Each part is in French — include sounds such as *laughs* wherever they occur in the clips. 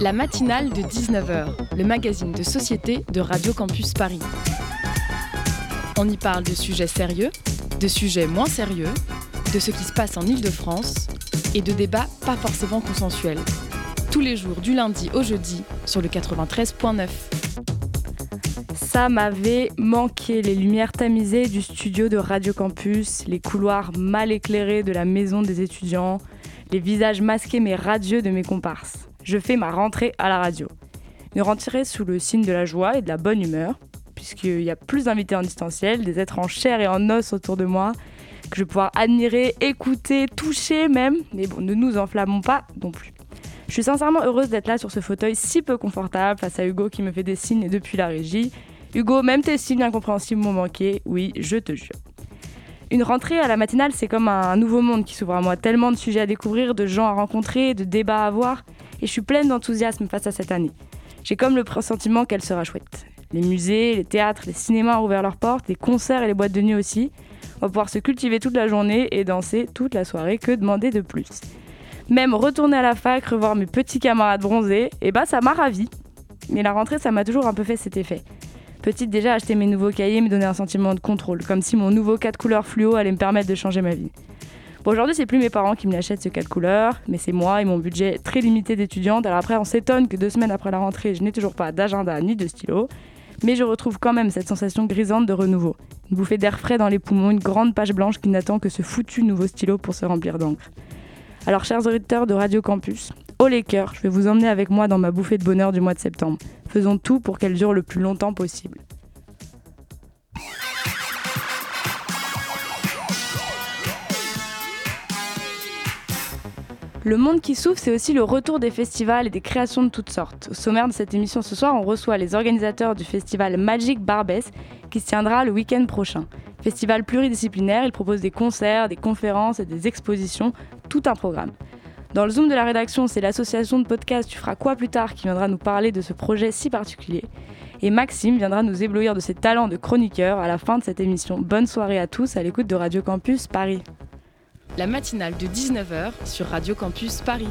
La matinale de 19h, le magazine de société de Radio Campus Paris. On y parle de sujets sérieux, de sujets moins sérieux, de ce qui se passe en Ile-de-France et de débats pas forcément consensuels. Tous les jours du lundi au jeudi sur le 93.9. Ça m'avait manqué, les lumières tamisées du studio de Radio Campus, les couloirs mal éclairés de la maison des étudiants, les visages masqués mais radieux de mes comparses. Je fais ma rentrée à la radio. Une rentrée sous le signe de la joie et de la bonne humeur, puisqu'il y a plus d'invités en distanciel, des êtres en chair et en os autour de moi, que je vais pouvoir admirer, écouter, toucher même. Mais bon, ne nous enflammons pas non plus. Je suis sincèrement heureuse d'être là sur ce fauteuil si peu confortable face à Hugo qui me fait des signes depuis la régie. Hugo, même tes signes incompréhensibles m'ont manqué, oui, je te jure. Une rentrée à la matinale, c'est comme un nouveau monde qui s'ouvre à moi. Tellement de sujets à découvrir, de gens à rencontrer, de débats à voir. Et je suis pleine d'enthousiasme face à cette année. J'ai comme le pressentiment qu'elle sera chouette. Les musées, les théâtres, les cinémas ont ouvert leurs portes, les concerts et les boîtes de nuit aussi. On va pouvoir se cultiver toute la journée et danser toute la soirée. Que demander de plus? Même retourner à la fac, revoir mes petits camarades bronzés, et bah ça m'a ravi. Mais la rentrée, ça m'a toujours un peu fait cet effet. Petite déjà, acheter mes nouveaux cahiers me donnait un sentiment de contrôle, comme si mon nouveau 4 couleurs fluo allait me permettre de changer ma vie. Bon, aujourd'hui, c'est plus mes parents qui me l'achètent ce 4 couleurs, mais c'est moi et mon budget très limité d'étudiante. Alors après, on s'étonne que deux semaines après la rentrée, je n'ai toujours pas d'agenda ni de stylo. Mais je retrouve quand même cette sensation grisante de renouveau. Une bouffée d'air frais dans les poumons, une grande page blanche qui n'attend que ce foutu nouveau stylo pour se remplir d'encre. Alors, chers auditeurs de Radio Campus, haut les cœurs, je vais vous emmener avec moi dans ma bouffée de bonheur du mois de septembre. Faisons tout pour qu'elle dure le plus longtemps possible. Le monde qui souffle, c'est aussi le retour des festivals et des créations de toutes sortes. Au sommaire de cette émission ce soir, on reçoit les organisateurs du festival Magic Barbès qui se tiendra le week-end prochain. Festival pluridisciplinaire, il propose des concerts, des conférences et des expositions, tout un programme. Dans le Zoom de la rédaction, c'est l'association de podcasts Tu feras quoi plus tard qui viendra nous parler de ce projet si particulier. Et Maxime viendra nous éblouir de ses talents de chroniqueur à la fin de cette émission. Bonne soirée à tous à l'écoute de Radio Campus Paris la matinale de 19h sur Radio Campus Paris.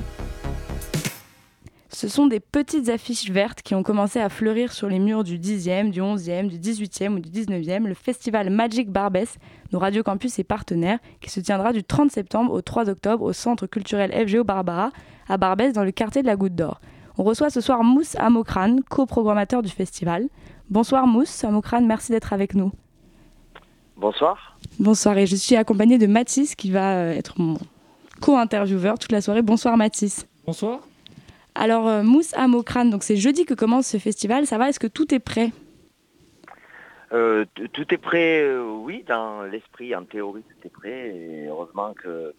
Ce sont des petites affiches vertes qui ont commencé à fleurir sur les murs du 10e, du 11e, du 18e ou du 19e, le festival Magic Barbès, dont Radio Campus est partenaire, qui se tiendra du 30 septembre au 3 octobre au centre culturel FGO Barbara, à Barbès, dans le quartier de la Goutte d'Or. On reçoit ce soir Mousse Amokran, coprogrammateur du festival. Bonsoir Mousse Amokran, merci d'être avec nous. Bonsoir. Bonsoir, et je suis accompagnée de Mathis qui va euh, être mon co-intervieweur toute la soirée. Bonsoir Mathis. Bonsoir. Alors, euh, Mousse à Mokrane, donc c'est jeudi que commence ce festival. Ça va Est-ce que tout est prêt? Euh, Tout est prêt, oui, dans l'esprit, en théorie, tout est prêt. Heureusement que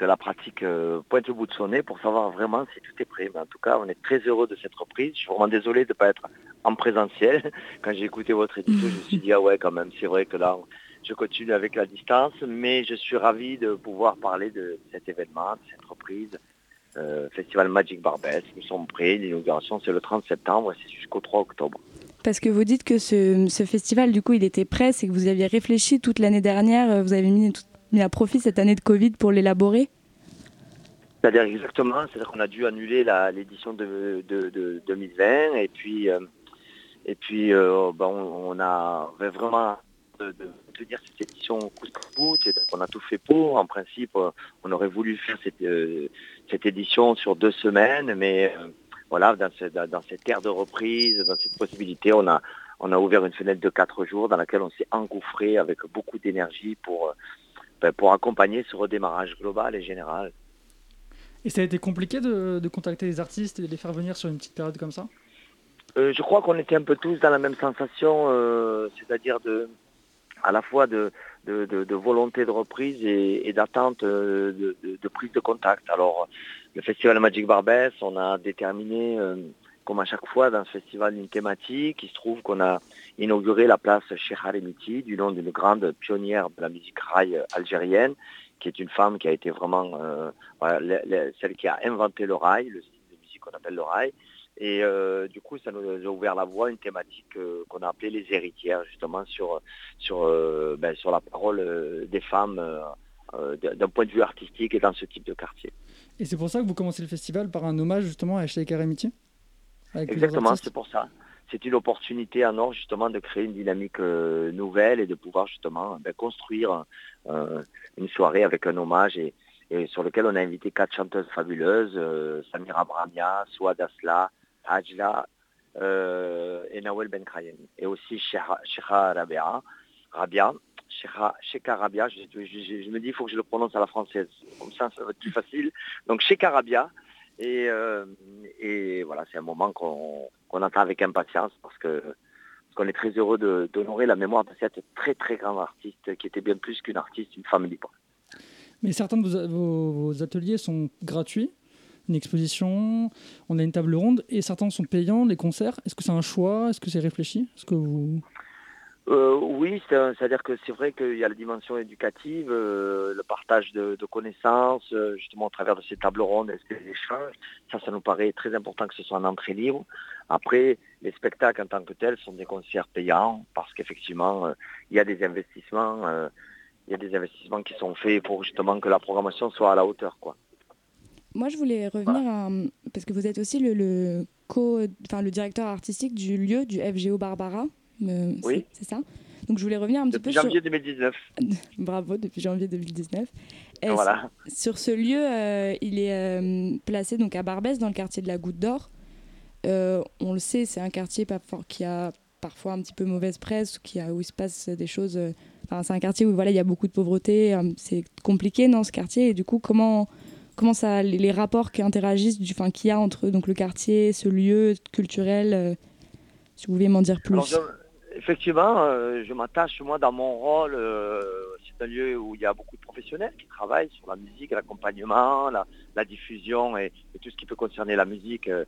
la pratique pointe au bout de son nez pour savoir vraiment si tout est prêt. Mais en tout cas, on est très heureux de cette reprise. Je suis vraiment désolé de ne pas être en présentiel. *laughs* Quand j'ai écouté votre édito, je me suis dit, ah ouais, quand même, c'est vrai que là, je continue avec la distance, mais je suis ravi de pouvoir parler de cet événement, de cette reprise. Euh, Festival Magic Barbès, nous sommes prêts, l'inauguration c'est le 30 septembre et c'est jusqu'au 3 octobre. Parce que vous dites que ce, festival, du coup, il était prêt, c'est que vous aviez réfléchi toute l'année dernière, vous avez mis, à profit cette année de Covid pour l'élaborer? C'est-à-dire exactement, c'est-à-dire qu'on a dû annuler l'édition de, 2020 et puis, euh, et puis euh, ben, on, a vraiment de, de, dire cette édition coûte coûte, on a tout fait pour. En principe, euh, on aurait voulu faire cette, euh, cette édition sur deux semaines, mais euh, voilà, dans, dans, cette ère de reprise, dans cette possibilité, on a, on a ouvert une fenêtre de quatre jours dans laquelle on s'est engouffré avec beaucoup d'énergie pour, ben, pour accompagner ce redémarrage global et général. Et ça a été compliqué de, de contacter les artistes et de les faire venir sur une petite période comme ça? Je crois qu'on était un peu tous dans la même sensation, c'est-à-dire de, à la fois de, volonté de reprise et, d'attente euh, de, prise de contact. Alors, le festival Magic Barbès, on a déterminé, euh, comme à chaque fois dans ce festival, une thématique. Il se trouve qu'on a inauguré la place Cheikh Haremiti, du nom d'une grande pionnière de la musique rail algérienne, qui est une femme qui a été vraiment euh, celle qui a inventé le rail, le style de musique qu'on appelle le rail. Et euh, du coup, ça nous a ouvert la voie, une thématique euh, qu'on a appelée les héritières, justement sur, sur, euh, ben, sur la parole des femmes d'un point de vue artistique et dans ce type de quartier. Et c'est pour ça que vous commencez le festival par un hommage justement à Sheikh Aramiti Exactement, c'est pour ça. C'est une opportunité en or justement de créer une dynamique nouvelle et de pouvoir justement ben, construire une soirée avec un hommage et, sur lequel on a invité quatre chanteuses fabuleuses, euh, Samira Bramia, Souad Asla, Hajla et Nawel Ben Et aussi Sheikha Rabia, Rabia Sheikha Rabia, je, me dis il faut que je le prononce à la française, comme ça ça va être plus facile. Donc Sheikha Rabia, et, et voilà, c'est un moment qu'on qu'on attend avec impatience parce que qu'on est très heureux d'honorer la mémoire de cette très très grande artiste qui était bien plus qu'une artiste, une femme libre. Mais certains de vos, ateliers sont gratuits, une exposition, on a une table ronde, et certains sont payants, les concerts. Est-ce que c'est un choix? Est-ce que c'est réfléchi? Est-ce que vous... Euh, oui, c'est-à-dire que c'est vrai qu'il y a la dimension éducative, euh, le partage de, connaissances, euh, justement au travers de ces tables rondes et ces échanges. Ça, ça nous paraît très important que ce soit en entrée libre. Après, les spectacles en tant que tels sont des concerts payants parce qu'effectivement, il y a des investissements, il y a des investissements qui sont faits pour justement que la programmation soit à la hauteur, quoi. Moi, je voulais revenir à, parce que vous êtes aussi le, le co, enfin le directeur artistique du lieu du FGO Barbara oui. C'est ça? Donc je voulais revenir un petit peu janvier 2019. *laughs* Bravo, depuis janvier 2019. voilà. Sur ce lieu, euh, il est euh, placé donc à Barbès, dans le quartier de la Goutte d'Or. Euh, on le sait, c'est un quartier qui a parfois un petit peu mauvaise presse, qui a, où il se passe des choses. Enfin, c'est un quartier où voilà, il y a beaucoup de pauvreté. c'est compliqué dans ce quartier. Et du coup, comment, comment ça, les, rapports qui interagissent, qu'il y a entre donc, le quartier, ce lieu culturel, si vous voulez m'en dire plus. Effectivement, euh, je m'attache, moi, dans mon rôle, euh, c'est un lieu où il y a beaucoup de professionnels qui travaillent sur la musique, l'accompagnement, la, diffusion et, tout ce qui peut concerner la musique euh,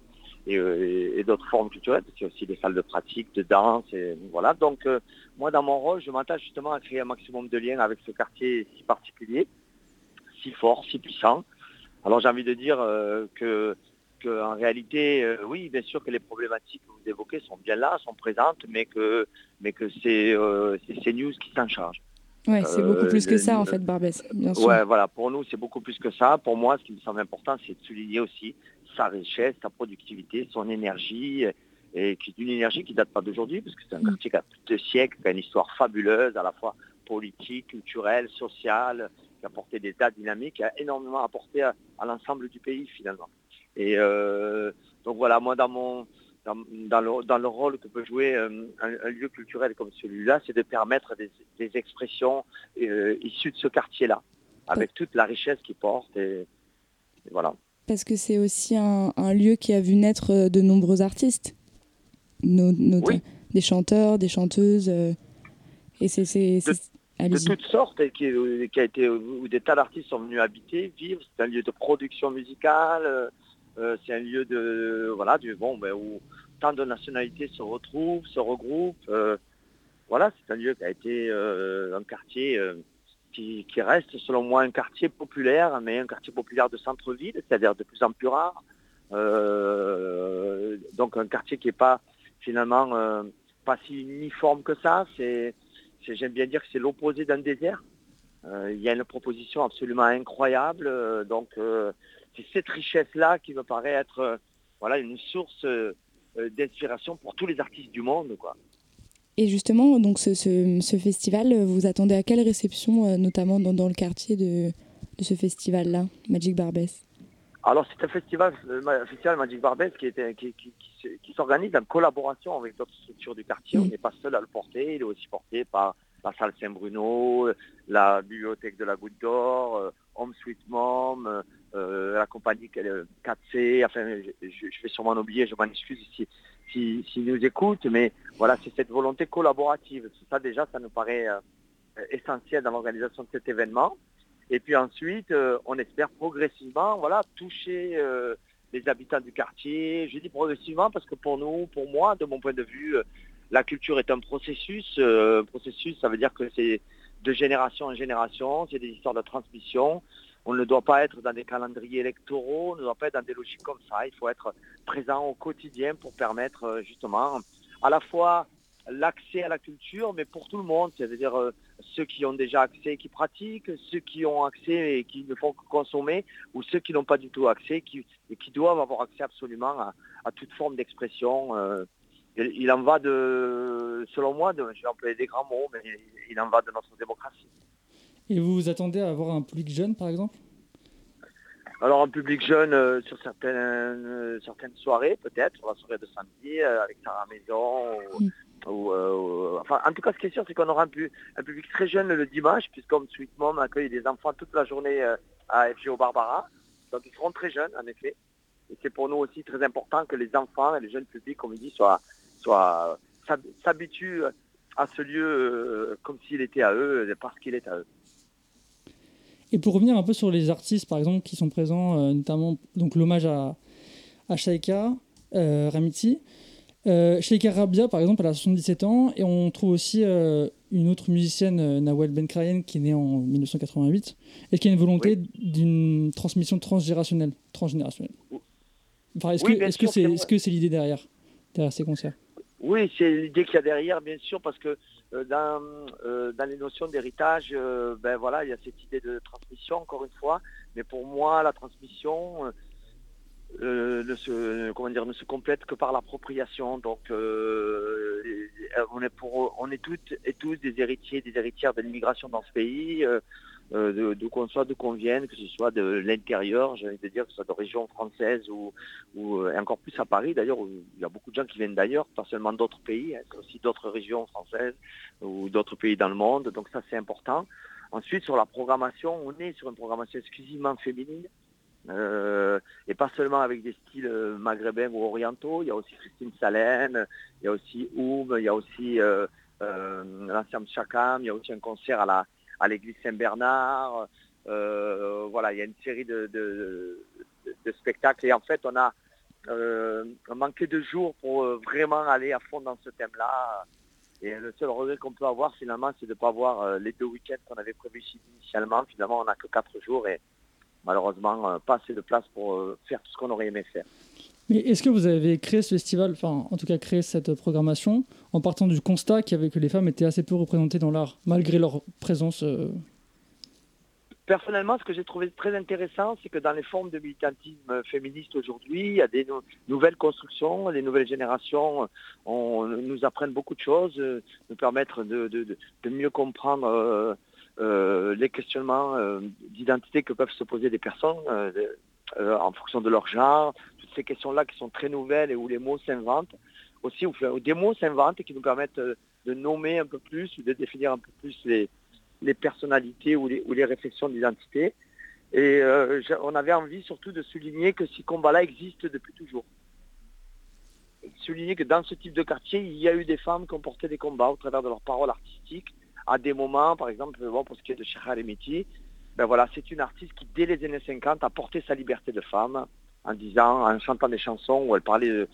et, d'autres formes culturelles. C'est aussi des salles de pratique, de danse, voilà. Donc, moi, dans mon rôle, je m'attache justement à créer un maximum de liens avec ce quartier si particulier, si fort, si puissant. Alors, j'ai envie de dire que en réalité, euh, oui, bien sûr que les problématiques que vous évoquez sont bien là, sont présentes, mais que, mais que c'est euh, CNews qui s'en charge. Oui, c'est beaucoup plus que ça, en fait, Barbès, bien sûr. Ouais, voilà, pour nous, c'est beaucoup plus que ça. Pour moi, ce qui me semble important, c'est de souligner aussi sa richesse, sa productivité, son énergie, et qui est une énergie qui date pas d'aujourd'hui, parce que c'est un mm. quartier qui a plus de siècles, qui a une histoire fabuleuse, à la fois politique, culturelle, sociale, qui a apporté des tas dynamiques, qui a énormément apporté à l'ensemble du pays, finalement. Et euh, donc voilà, moi dans mon dans, le, dans, le, rôle que peut jouer euh, un, lieu culturel comme celui-là, c'est de permettre des, expressions euh, issues de ce quartier-là, avec toute la richesse qu'il porte. Et, voilà. Parce que c'est aussi un, lieu qui a vu naître de nombreux artistes, des chanteurs, des chanteuses. et c'est de, toutes sortes, et qui, qui, a été où des tas d'artistes sont venus habiter, vivre. C'est un lieu de production musicale. Euh, c'est un lieu de voilà du bon ben, où tant de nationalités se retrouvent, se regroupent. Euh, voilà, c'est un lieu qui a été euh, un quartier qui, reste selon moi un quartier populaire, mais un quartier populaire de centre-ville, c'est-à-dire de plus en plus rare. donc un quartier qui n'est pas finalement pas si uniforme que ça. C'est, j'aime bien dire que c'est l'opposé d'un désert. il y a une proposition absolument incroyable. donc c'est cette richesse-là qui me paraît être euh, voilà, une source euh, euh, d'inspiration pour tous les artistes du monde. Quoi. Et justement, donc ce, ce, festival, vous attendez à quelle réception, notamment dans, dans, le quartier de, de ce festival-là, Magic Barbès? Alors c'est un festival, le festival Magic Barbès qui, était, qui, qui, qui s'organise en collaboration avec d'autres structures du quartier. On n'est pas seul à le porter, il est aussi porté par la salle Saint-Bruno, la bibliothèque de la Goutte d'Or, Home Sweet Mom, euh, la compagnie 4C, enfin je, vais sûrement en oublier, je m'en excuse si, si, nous écoutent, mais voilà, c'est cette volonté collaborative. Ça déjà, ça nous paraît euh, essentiel dans l'organisation de cet événement. Et puis ensuite, euh, on espère progressivement voilà, toucher les habitants du quartier. Je dis progressivement parce que pour nous, pour moi, de mon point de vue, la culture est un processus. processus, ça veut dire que c'est de génération en génération, c'est des histoires de transmission. On ne doit pas être dans des calendriers électoraux, on ne doit pas être dans des logiques comme ça. Il faut être présent au quotidien pour permettre euh, justement à la fois l'accès à la culture, mais pour tout le monde, euh, ceux qui ont déjà accès et qui pratiquent, ceux qui ont accès et qui ne font que consommer, ou ceux qui n'ont pas du tout accès qui, et qui doivent avoir accès absolument à, toute forme d'expression. Euh. il, en va de, selon moi, de, je vais employer des grands mots, mais il, en va de notre démocratie. Et vous vous attendez à avoir un public jeune, par exemple? Alors un public jeune euh, sur certaines, certaines soirées peut-être, sur la soirée de samedi avec Sarah Maison Euh, enfin, en tout cas, ce qui est sûr, c'est qu'on aura un, public très jeune le dimanche, puisqu'on Sweet Mom accueille des enfants toute la journée euh, à FGO Barbara. Donc, ils seront très jeunes, en effet. Et c'est pour nous aussi très important que les enfants et les jeunes publics, comme il dit, soient, soient, s'habituent à ce lieu euh, comme s'il était à eux, parce qu'il est à eux. Et pour revenir un peu sur les artistes, par exemple, qui sont présents, notamment l'hommage à, à Ramiti, euh, Sheikha Rabia, par exemple, elle a 77 ans, et on trouve aussi euh, une autre musicienne, euh, Nawel Benkrayen, qui est née en 1988, et qui a une volonté d'une transmission transgénérationnelle. transgénérationnelle. est-ce que c'est l'idée derrière, derrière ces concerts? Oui, c'est l'idée qu'il y a derrière, bien sûr, parce que dans, dans les notions d'héritage, ben voilà, il y a cette idée de transmission, encore une fois, mais pour moi, la transmission euh, ne, se, comment dire, ne se complète que par l'appropriation. Donc, euh, on, est pour, on est toutes et tous des héritiers, des héritières de l'immigration dans ce pays, euh, d'où qu'on soit, d'où qu'on vienne, que ce soit de l'intérieur, j'ai envie de dire, que ce soit de région française ou, ou encore plus à Paris d'ailleurs, où il y a beaucoup de gens qui viennent d'ailleurs, pas seulement d'autres pays, hein, aussi d'autres régions françaises ou d'autres pays dans le monde. Donc ça, c'est important. Ensuite, sur la programmation, on est sur une programmation exclusivement féminine. Euh, et pas seulement avec des styles euh, maghrébins ou orientaux, il y a aussi Christine Salène, il y a aussi Oum, il y a aussi euh, l'ensemble Chakam, il y a aussi un concert à la à l'église Saint-Bernard. voilà, il y a une série de, de, spectacles et en fait on a manqué de jours pour vraiment aller à fond dans ce thème-là. Et le seul regret qu'on peut avoir finalement, c'est de ne pas avoir les deux week-ends qu'on avait prévus initialement. Finalement, on n'a que quatre jours et, malheureusement euh, pas assez de place pour euh, faire tout ce qu'on aurait aimé faire. Mais est-ce que vous avez créé ce festival, enfin en tout cas créé cette programmation, en partant du constat qu'il y avait que les femmes étaient assez peu représentées dans l'art, malgré leur présence euh? Personnellement, ce que j'ai trouvé très intéressant, c'est que dans les formes de militantisme féministe aujourd'hui, il y a des nouvelles constructions, les nouvelles générations on, nous apprennent beaucoup de choses, nous permettent de, de, de mieux comprendre les questionnements euh, d'identité que peuvent se poser des personnes euh, en fonction de leur genre, toutes ces questions-là qui sont très nouvelles et où les mots s'inventent, aussi où, des mots s'inventent et qui nous permettent de nommer un peu plus ou de définir un peu plus les, personnalités ou les, ou les réflexions d'identité. Et on avait envie surtout de souligner que ces combats-là existent depuis toujours. Souligner que dans ce type de quartier, il y a eu des femmes qui ont porté des combats au travers de leurs paroles artistiques, à des moments, par exemple, pour ce qui est de Cheikha Remiti, ben voilà, c'est une artiste qui, dès les années 50, a porté sa liberté de femme en disant, en chantant des chansons où elle parlait de,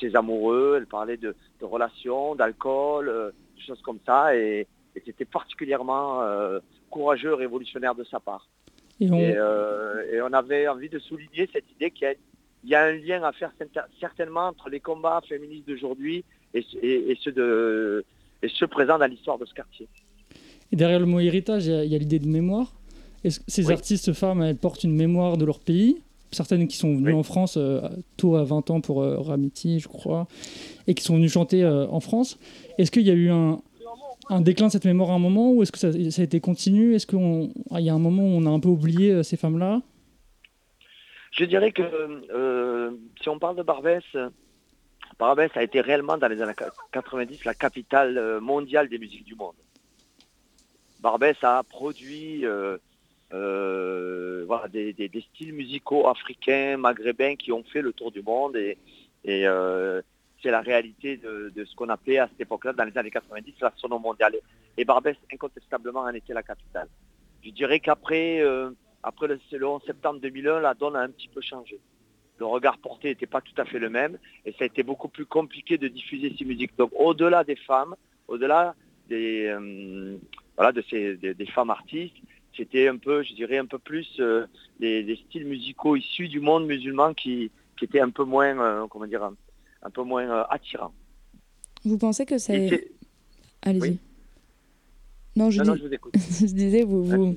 ses amoureux, elle parlait de, relations, d'alcool, euh, des choses comme ça, et, c'était particulièrement euh, courageux, révolutionnaire de sa part. Euh, et on... avait envie de souligner cette idée qu'il y, a un lien à faire certainement entre les combats féministes d'aujourd'hui et, et, ceux de, et ceux présents dans l'histoire de ce quartier. Et derrière le mot héritage, il y a, l'idée de mémoire. Est-ce ces artistes femmes, elles portent une mémoire de leur pays? Certaines qui sont venues en France euh, tôt à 20 ans pour euh, Ramiti, je crois, et qui sont venues chanter euh, en France. Est-ce qu'il y a eu un, déclin de cette mémoire à un moment ou est-ce que ça, a été continu? Est-ce qu'il y a un moment où on a un peu oublié ces femmes-là? Je dirais que si on parle de Barbès, Barbès a été réellement dans les années 90 la capitale mondiale des musiques du monde. Barbès a produit euh, euh, des, styles musicaux africains, maghrébins qui ont fait le tour du monde et, euh, c'est la réalité de, ce qu'on appelait à cette époque-là, dans les années 90, la sono mondiale. Et Barbès, incontestablement, en était la capitale. Je dirais qu'après après le, 11 septembre 2001, la donne a un petit peu changé. Le regard porté n'était pas tout à fait le même et ça a été beaucoup plus compliqué de diffuser ces musiques. Donc au-delà des femmes, au-delà des, voilà, de ces, des, femmes artistes. C'était un peu, je dirais, un peu plus euh, des, styles musicaux issus du monde musulman qui, qui étaient un peu moins, euh, comment dire, un, peu moins euh, attirants. Vous pensez que c'est... Allez-y. Oui. Non, je, Non, dis- non, je vous écoute. *laughs* je disais, vous, vous,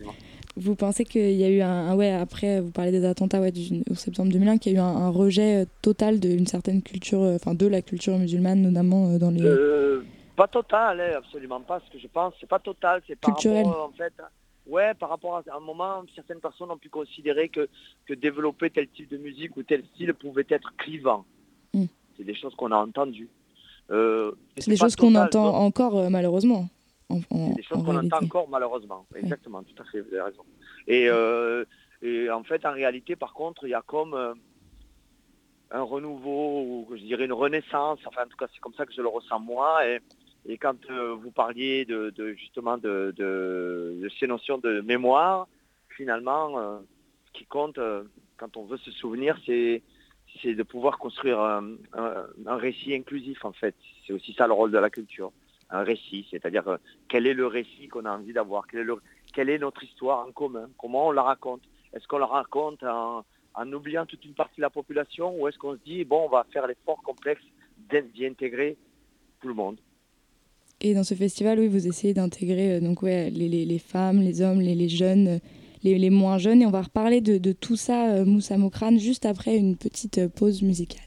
vous pensez qu'il y a eu un, un- ouais, après, vous parlez des attentats ouais, du au septembre 2001, qu'il y a eu un, un rejet euh, total d'une certaine culture, euh, enfin de la culture musulmane, notamment euh, dans les. Pas total, hein, absolument pas. Ce que je pense, c'est pas total, c'est par Culturel. rapport, en fait, ouais, par rapport à un moment, certaines personnes ont pu considérer que, que développer tel type de musique ou tel style pouvait être clivant. Mm. C'est des choses qu'on a entendues. Euh, C'est des choses qu'on entend donc, encore euh, malheureusement. En, en- C'est des choses qu'on entend encore malheureusement. Exactement, tout à fait, vous avez raison. Et, euh, et en fait, en réalité, par contre, il y a comme euh, un renouveau, ou je dirais une renaissance, enfin en tout cas c'est comme ça que je le ressens moi. Et, et quand euh, vous parliez de, justement de, ces notions de mémoire, finalement, euh, ce qui compte euh, quand on veut se souvenir, c'est de pouvoir construire un, récit inclusif en fait. C'est aussi ça le rôle de la culture. Un récit, c'est-à-dire quel est le récit qu'on a envie d'avoir, quelle est notre histoire en commun, comment on la raconte? Est-ce qu'on la raconte en, en oubliant toute une partie de la population ou est-ce qu'on se dit, bon, on va faire l'effort complexe d'y intégrer tout le monde? Et dans ce festival, oui, vous essayez d'intégrer euh, donc ouais, les, les- les femmes, les hommes, les, les jeunes, euh, les, moins jeunes. Et on va reparler de, de tout ça, euh, Moussa Mokrane, juste après une petite pause musicale.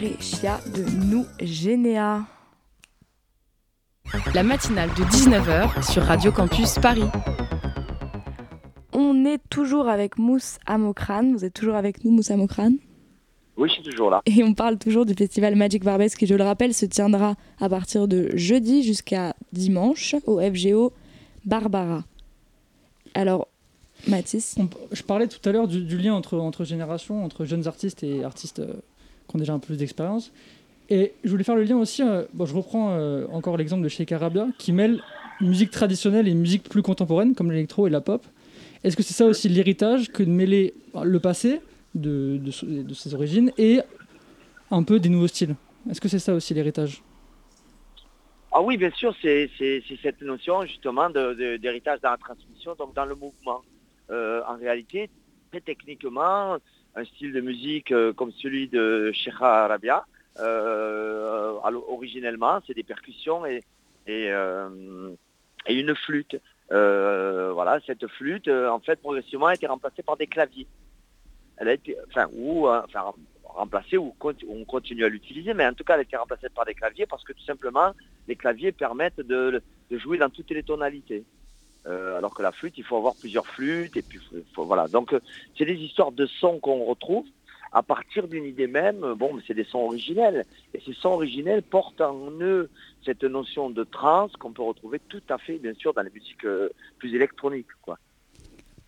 De Généa. La matinale de 19h sur Radio Campus Paris. On est toujours avec Mousse Amokrane. Vous êtes toujours avec nous, Mousse Amokrane Oui, je suis toujours là. Et on parle toujours du festival Magic Barbès qui, je le rappelle, se tiendra à partir de jeudi jusqu'à dimanche au FGO Barbara. Alors, Mathis? Je parlais tout à l'heure du, lien entre, entre générations, entre jeunes artistes et artistes euh, qui ont déjà un peu plus d'expérience. Et je voulais faire le lien aussi, euh, bon, je reprends euh, encore l'exemple de Sheikh Arabia, qui mêle musique traditionnelle et musique plus contemporaine, comme l'électro et la pop. Est-ce que c'est ça aussi l'héritage que de mêler le passé de, de, ses origines et un peu des nouveaux styles? Est-ce que c'est ça aussi l'héritage? Ah oui, bien sûr, c'est cette notion justement d'héritage dans la transmission, donc dans le mouvement. Euh, en réalité, très techniquement, un style de musique euh, comme celui de Sheikh Arabia, euh, originellement, c'est des percussions et, et, une flûte. voilà, cette flûte, en fait, progressivement, a été remplacée par des claviers. Elle a été, enfin, ou, enfin, remplacée ou on continue à l'utiliser, mais en tout cas, elle a été remplacée par des claviers parce que tout simplement, les claviers permettent de jouer dans toutes les tonalités. Euh, alors que la flûte, il faut avoir plusieurs flûtes et puis voilà. Donc euh, c'est des histoires de sons qu'on retrouve à partir d'une idée même. Bon, c'est des sons originels et ces sons originels portent en eux cette notion de trance qu'on peut retrouver tout à fait, bien sûr, dans les musiques euh, plus électroniques, quoi.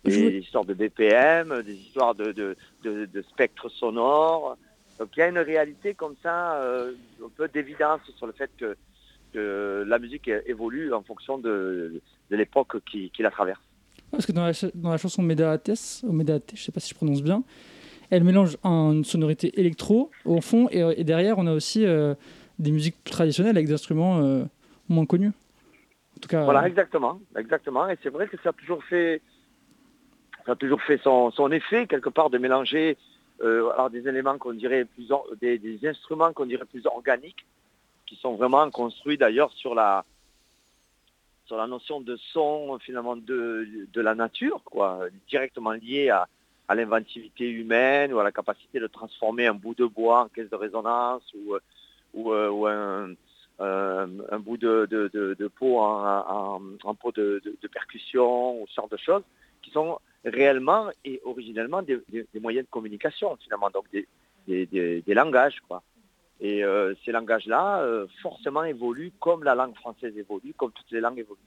Des histoires de BPM, des histoires de, de, de, spectres sonores. Donc il y a une réalité comme ça, un peu d'évidence sur le fait que que la musique évolue en fonction de, l'époque qui, la traverse. Parce que dans la, dans la chanson ou Medate, je ne sais pas si je prononce bien, elle mélange une sonorité électro au fond et, derrière on a aussi euh, des musiques traditionnelles avec des instruments euh, moins connus. En tout cas, voilà, exactement, exactement. Et c'est vrai que ça a toujours fait, ça a toujours fait son, effet quelque part de mélanger euh, alors des éléments qu'on dirait plus, des, des instruments qu'on dirait plus organiques qui sont vraiment construits d'ailleurs sur la, sur la notion de son finalement de, de la nature, quoi, directement lié à, à l'inventivité humaine ou à la capacité de transformer un bout de bois en caisse de résonance ou, ou, euh, ou un, euh, un, bout de, de, de, peau en, en, peau de, percussion ou ce genre de choses qui sont réellement et originellement des, des moyens de communication finalement, donc des, des langages. quoi. Et euh, ces langages-là, euh, forcément, évoluent comme la langue française évolue, comme toutes les langues évoluent.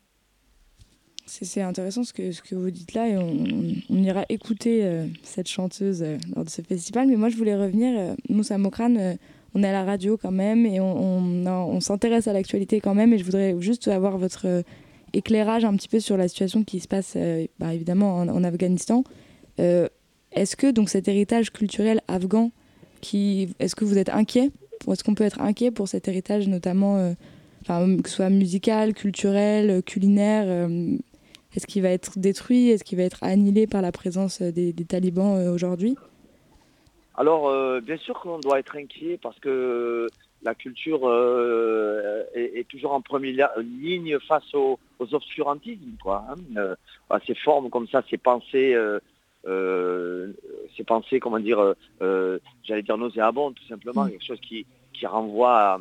C'est intéressant ce que, vous dites là on, ira écouter euh, cette chanteuse lors de ce festival. Mais moi, je voulais revenir. Moussa Mokrane, on est à la radio quand même et on, s'intéresse à l'actualité quand même. Et je voudrais juste avoir votre éclairage un petit peu sur la situation qui se passe, bah, évidemment, en, en Afghanistan. est-ce que donc cet héritage culturel afghan, est-ce que vous êtes inquiet est-ce qu'on peut être inquiet pour cet héritage, notamment, euh, que ce soit musical, culturel, euh, culinaire euh, Est-ce qu'il va être détruit Est-ce qu'il va être annihilé par la présence des, talibans aujourd'hui? Alors, bien sûr qu'on doit être inquiet parce que la culture est, toujours en première ligne face aux, obscurantismes. Quoi, hein. ces formes comme ça, ces pensées euh, c'est penser, comment dire, euh, euh, j'allais dire nauséabond, tout simplement, mm. quelque chose qui, qui renvoie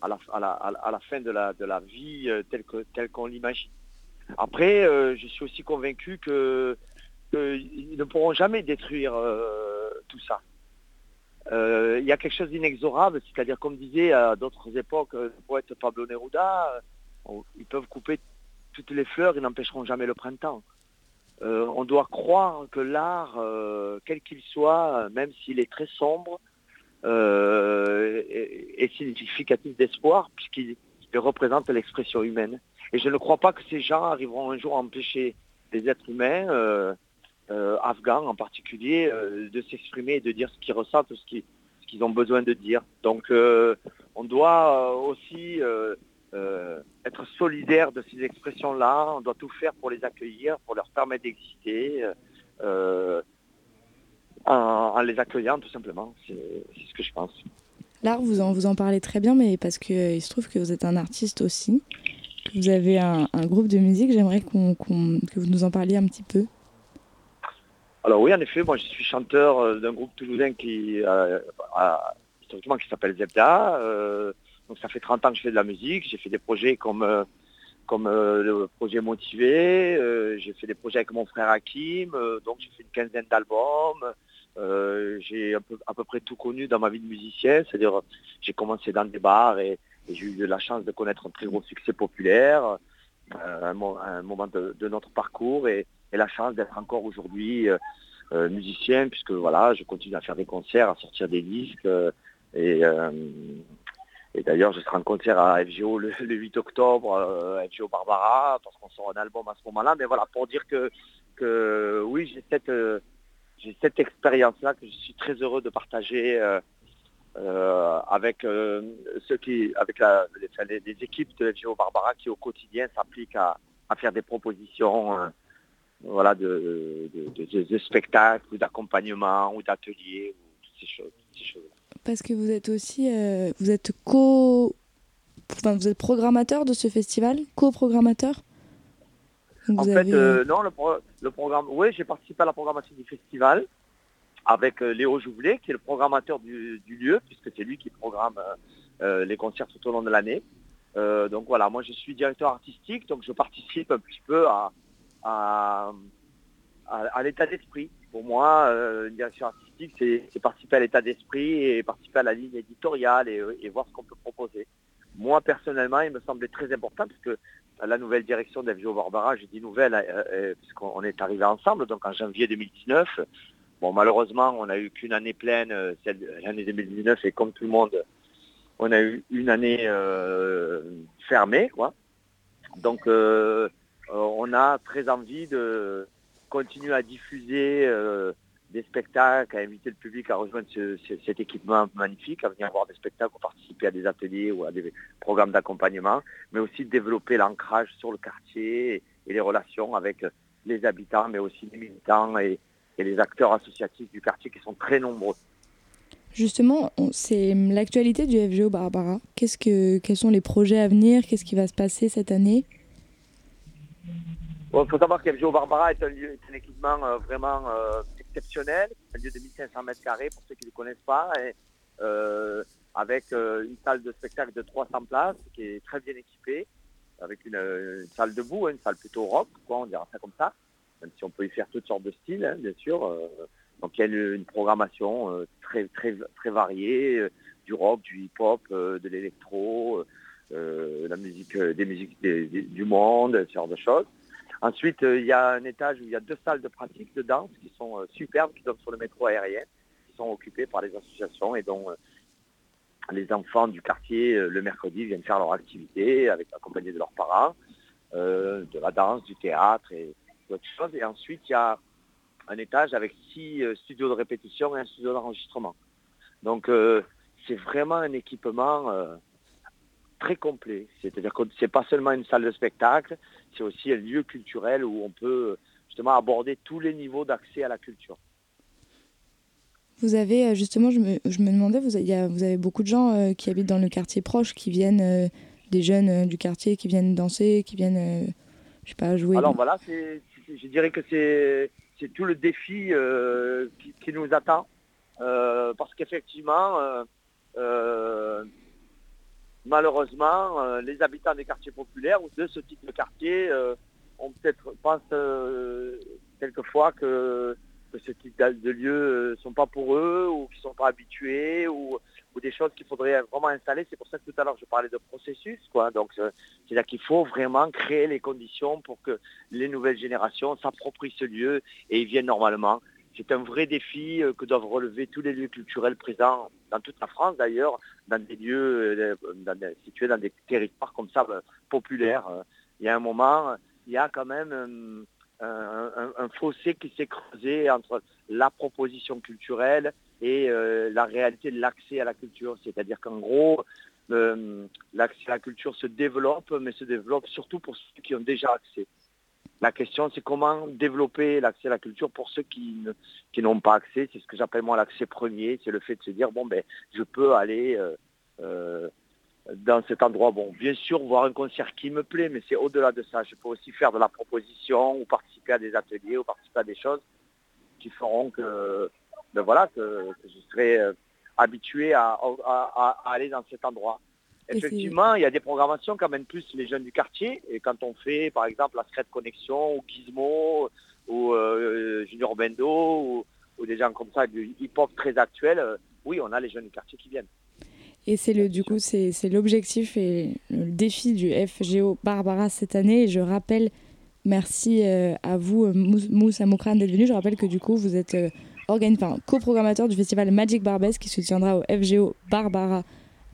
à, la, à, la, à, la, fin de la, de la vie telle qu'on telle qu'on l'imagine. Après, je suis aussi convaincu que qu'ils ne pourront jamais détruire tout ça. Il y a quelque chose d'inexorable, c'est-à-dire comme disait à d'autres époques le poète Pablo Neruda, ils peuvent couper toutes les fleurs, ils n'empêcheront jamais le printemps. Euh, on doit croire que l'art, euh, quel qu'il soit, même s'il est très sombre, euh, est, significatif d'espoir puisqu'il représente l'expression humaine. Et je ne crois pas que ces gens arriveront un jour à empêcher les êtres humains, afghans en particulier, de s'exprimer et de dire ce qu'ils ressentent, ce qu'ils ont besoin de dire. Donc on doit aussi euh, être solidaire de ces expressions-là, on doit tout faire pour les accueillir, pour leur permettre d'exister, euh, en, les accueillant tout simplement. C'est ce que je pense. L'art, vous en, vous en parlez très bien, mais parce qu'il il se trouve que vous êtes un artiste aussi, que vous avez un, groupe de musique, j'aimerais qu'on que vous nous en parliez un petit peu. Alors oui, en effet, moi je suis chanteur d'un groupe toulousain qui, historiquement, qui s'appelle Zebda. Donc ça fait 30 ans que je fais de la musique. J'ai fait des projets comme comme le projet Motivé, j'ai fait des projets avec mon frère Hakim, donc j'ai fait une quinzaine d'albums, j'ai à peu près tout connu dans ma vie de musicien, c'est-à-dire j'ai commencé dans des bars et, j'ai eu la chance de connaître un très gros succès populaire, euh, un, moment de, notre parcours et, la chance d'être encore aujourd'hui euh, euh, musicien, puisque voilà, je continue à faire des concerts, à sortir des disques. et, d'ailleurs, je serai en concert à FGO le, *laughs* 8 octobre, FGO Barbara, parce qu'on sort un album à ce moment-là. Mais voilà, pour dire que, oui, j'ai cette, j'ai cette expérience-là que je suis très heureux de partager euh, avec euh, ceux qui, avec les, équipes de FGO Barbara qui au quotidien s'appliquent à, faire des propositions, euh, voilà, de, spectacles ou d'accompagnement ou d'ateliers ou toutes ces choses, Parce que vous êtes aussi, vous êtes co, enfin, vous êtes programmateur de ce festival, co-programmateur. En fait, non, le, le programme, oui, j'ai participé à la programmation du festival avec euh, Léo Jouvelet, qui est le programmateur du, lieu, puisque c'est lui qui programme euh, euh, les concerts tout au long de l'année. donc voilà, moi je suis directeur artistique, donc je participe un petit peu à, à, l'état d'esprit. Pour moi, une direction artistique, c'est participer à l'état d'esprit et participer à la ligne éditoriale et, voir ce qu'on peut proposer. Moi, personnellement, il me semblait très important, parce que la nouvelle direction d'FGO Barbara, j'ai dit nouvelle, puisqu'on est arrivé ensemble, donc en janvier 2019, Bon, malheureusement, on n'a eu qu'une année pleine, euh, l'année 2019, et comme tout le monde, on a eu une année euh, fermée, quoi. Donc, euh, on a très envie de continuer à diffuser des spectacles, à inviter le public à rejoindre cet équipement magnifique, à venir voir des spectacles, à participer à des ateliers ou à des programmes d'accompagnement, mais aussi développer l'ancrage sur le quartier et les relations avec les habitants, mais aussi les militants et, les acteurs associatifs du quartier qui sont très nombreux. Justement, c'est l'actualité du FGO Barbara. Qu'est-ce que, quels sont les projets à venir? Qu'est-ce qui va se passer cette année? Il faut savoir que FGO Barbara est un, lieu, un équipement euh, vraiment euh, exceptionnel, un lieu de 1500 mètres carrés pour ceux qui ne le connaissent pas, euh, avec une salle de spectacle de 300 places qui est très bien équipée, avec une, salle debout, hein, une salle plutôt rock, quoi, on dirait ça comme ça même si on peut y faire toutes sortes de styles, hein, bien sûr. Donc il y a une, programmation très, très, très variée, du rock, du hip-hop, de l'électro, des musiques du monde, ce genre de choses. Ensuite, il y a un étage où il y a deux salles de pratique de danse qui sont superbes, qui donnent sur le métro aérien, qui sont occupées par les associations et dont les enfants du quartier, le mercredi, viennent faire leur activité avec accompagnés de leurs parents, de la danse, du théâtre et, chose. Et ensuite, il y a un étage avec six euh, studios de répétition et un studio d'enregistrement. Donc, euh, c'est vraiment un équipement euh, très complet. C'est-à-dire que c'est pas seulement une salle de spectacle, c'est aussi un lieu culturel où on peut justement aborder tous les niveaux d'accès à la culture. Vous avez justement, je me, je me demandais, vous avez, vous avez beaucoup de gens qui habitent dans le quartier proche, qui viennent, des jeunes du quartier qui viennent danser, qui viennent, je sais pas, jouer. Alors voilà, je dirais que c'est tout le défi euh, qui, nous attend. Euh, parce qu'effectivement, euh, malheureusement, les habitants des quartiers populaires ou de ce type de quartier ont peut-être pensent quelquefois que, ce type de lieux ne sont pas pour eux ou qu'ils ne sont pas habitués ou ou des choses qu'il faudrait vraiment installer. C'est pour ça que tout à l'heure je parlais de processus. Quoi. Donc euh, c'est-à-dire qu'il faut vraiment créer les conditions pour que les nouvelles générations s'approprient ce lieu et viennent normalement. C'est un vrai défi euh, que doivent relever tous les lieux culturels présents dans toute la France d'ailleurs, dans des lieux euh, situés dans des territoires comme ça populaires. Il y a un moment, il y a quand même un fossé qui s'est creusé entre la proposition culturelle et euh, la réalité de l'accès à la culture. C'est-à-dire qu'en gros, euh, l'accès à la culture se développe, mais se développe surtout pour ceux qui ont déjà accès. La question, c'est comment développer l'accès à la culture pour ceux qui, n'ont pas accès. C'est ce que j'appelle moi l'accès premier. C'est le fait de se dire, bon, ben, je peux aller euh, dans cet endroit. Bon, bien sûr, voir un concert qui me plaît, mais c'est au-delà de ça. Je peux aussi faire de la proposition ou participer à des ateliers ou participer à des choses qui feront que, ben voilà, que, je serai habitué à, aller dans cet endroit. Effectivement, il y a des programmations qui amènent plus les jeunes du quartier. Et quand on fait, par exemple, la Secret Connexion ou Gizmo ou Junior Bendo ou, des gens comme ça, du hip-hop très actuel, oui, on a les jeunes du quartier qui viennent. Et c'est le, du coup, c'est l'objectif et le défi du FGO Barbara cette année. Et je rappelle, merci euh, à vous, euh, Moussa Moukran, d'être venu. Je rappelle que du coup, vous êtes euh, enfin, coprogrammateur du festival Magic Barbès qui se tiendra au FGO Barbara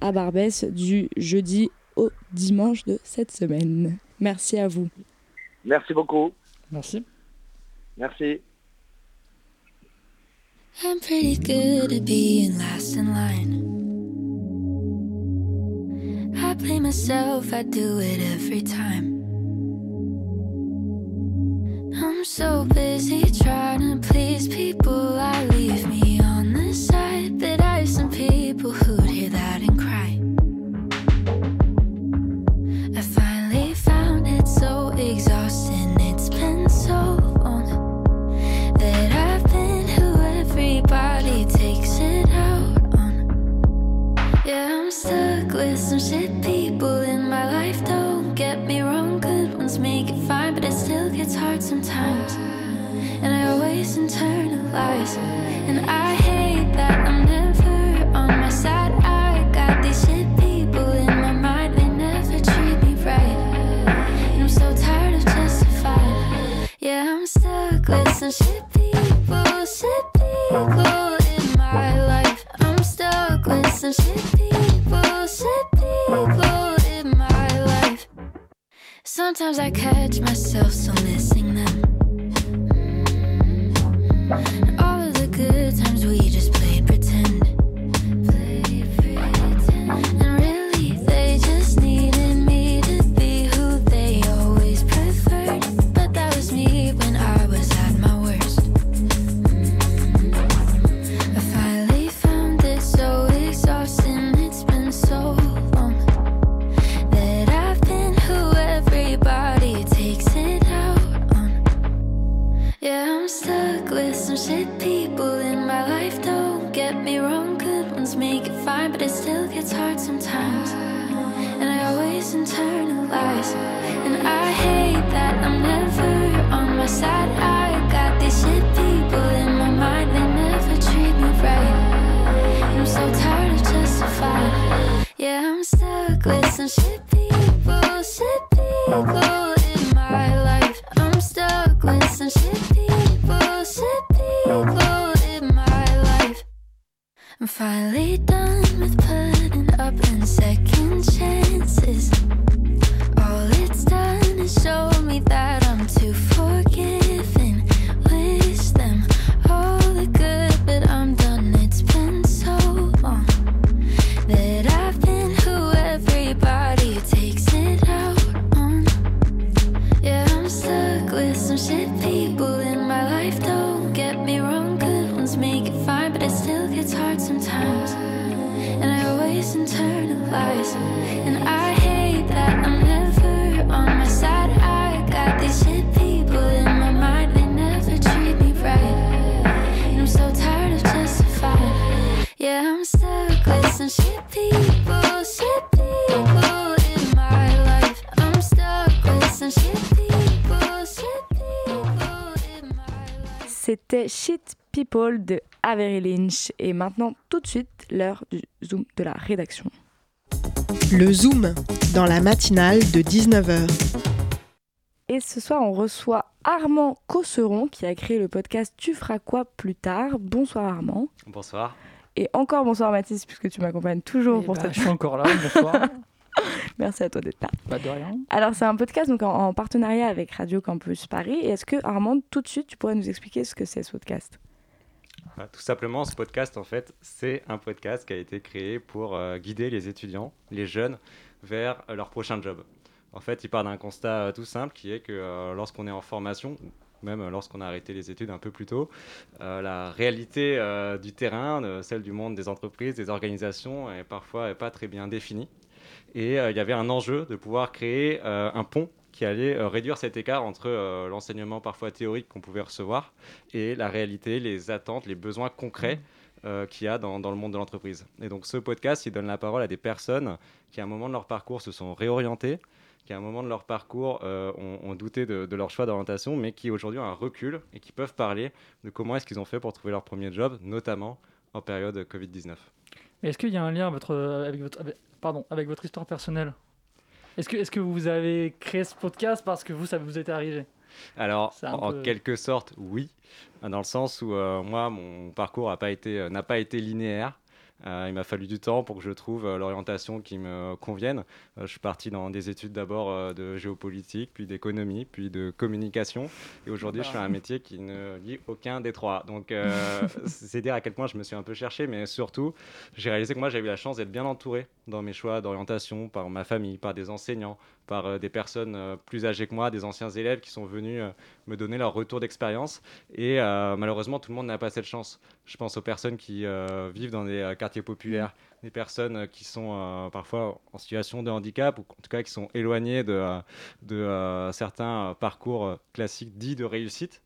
à Barbès du jeudi au dimanche de cette semaine. Merci à vous. Merci beaucoup. Merci. Merci. I'm pretty good at being last in line. I play myself, I do it every time. I'm so busy trying to please people, I leave me on the side. But I have some people who'd shit people in my life. Don't get me wrong, good ones make it fine, but it still gets hard sometimes. And I always internalize, and I hate that I'm never on my side. I Sometimes I catch myself so missing them. De Avery Lynch. Et maintenant, tout de suite, l'heure du Zoom de la rédaction. Le Zoom, dans la matinale de 19h. Et ce soir, on reçoit Armand Cosseron qui a créé le podcast Tu feras quoi plus tard. Bonsoir Armand. Bonsoir. Et encore bonsoir Mathis, puisque tu m'accompagnes toujours Eh pour bah, cette Je suis encore là, bonsoir. *laughs* Merci à toi d'être là. Pas de rien. Alors, c'est un podcast donc, en, en partenariat avec Radio Campus Paris. Et est-ce que, Armand, tout de suite, tu pourrais nous expliquer ce que c'est ce podcast? Bah, Tout simplement, ce podcast, en fait, c'est un podcast qui a été créé pour euh, guider les étudiants, les jeunes, vers leur prochain job. En fait, il part d'un constat euh, tout simple qui est que euh, lorsqu'on est en formation, même lorsqu'on a arrêté les études un peu plus tôt, la réalité du terrain, celle du monde des entreprises, des organisations, est parfois pas très bien définie. Et il y avait un enjeu de pouvoir créer un pont qui allait euh, réduire cet écart entre euh, l'enseignement parfois théorique qu'on pouvait recevoir et la réalité, les attentes, les besoins concrets euh, qu'il y a dans, dans le monde de l'entreprise. Et donc ce podcast, il donne la parole à des personnes qui à un moment de leur parcours se sont réorientées, qui à un moment de leur parcours euh, ont, ont douté de, de leur choix d'orientation, mais qui aujourd'hui ont un recul et qui peuvent parler de comment est-ce qu'ils ont fait pour trouver leur premier job, notamment en période Covid-19. Mais est-ce qu'il y a un lien votre, avec, votre, avec- pardon, avec votre histoire personnelle? Est-ce que, est que vous avez créé ce podcast parce que vous, ça vous était arrivé? Alors, en peu- quelque sorte, oui, dans le sens où euh, moi, mon parcours n'a pas, été, euh, n'a pas été linéaire. Euh, il m'a fallu du temps pour que je trouve euh, l'orientation qui me convienne. Euh, je suis parti dans des études d'abord de géopolitique, puis d'économie, puis de communication. Et aujourd'hui, je fais un métier qui ne lie aucun des trois. Donc, *laughs* c'est dire à quel point je me suis un peu cherché, mais surtout, j'ai réalisé que moi, j'avais eu la chance d'être bien entouré dans mes choix d'orientation par ma famille, par des enseignants, par euh, des personnes euh, plus âgées que moi, des anciens élèves qui sont venus euh, me donner leur retour d'expérience. Et malheureusement, tout le monde n'a pas cette chance. Je pense aux personnes qui vivent dans des quartiers populaires, des personnes qui sont parfois en situation de handicap, ou en tout cas qui sont éloignées de, de certains parcours classiques dits de réussite.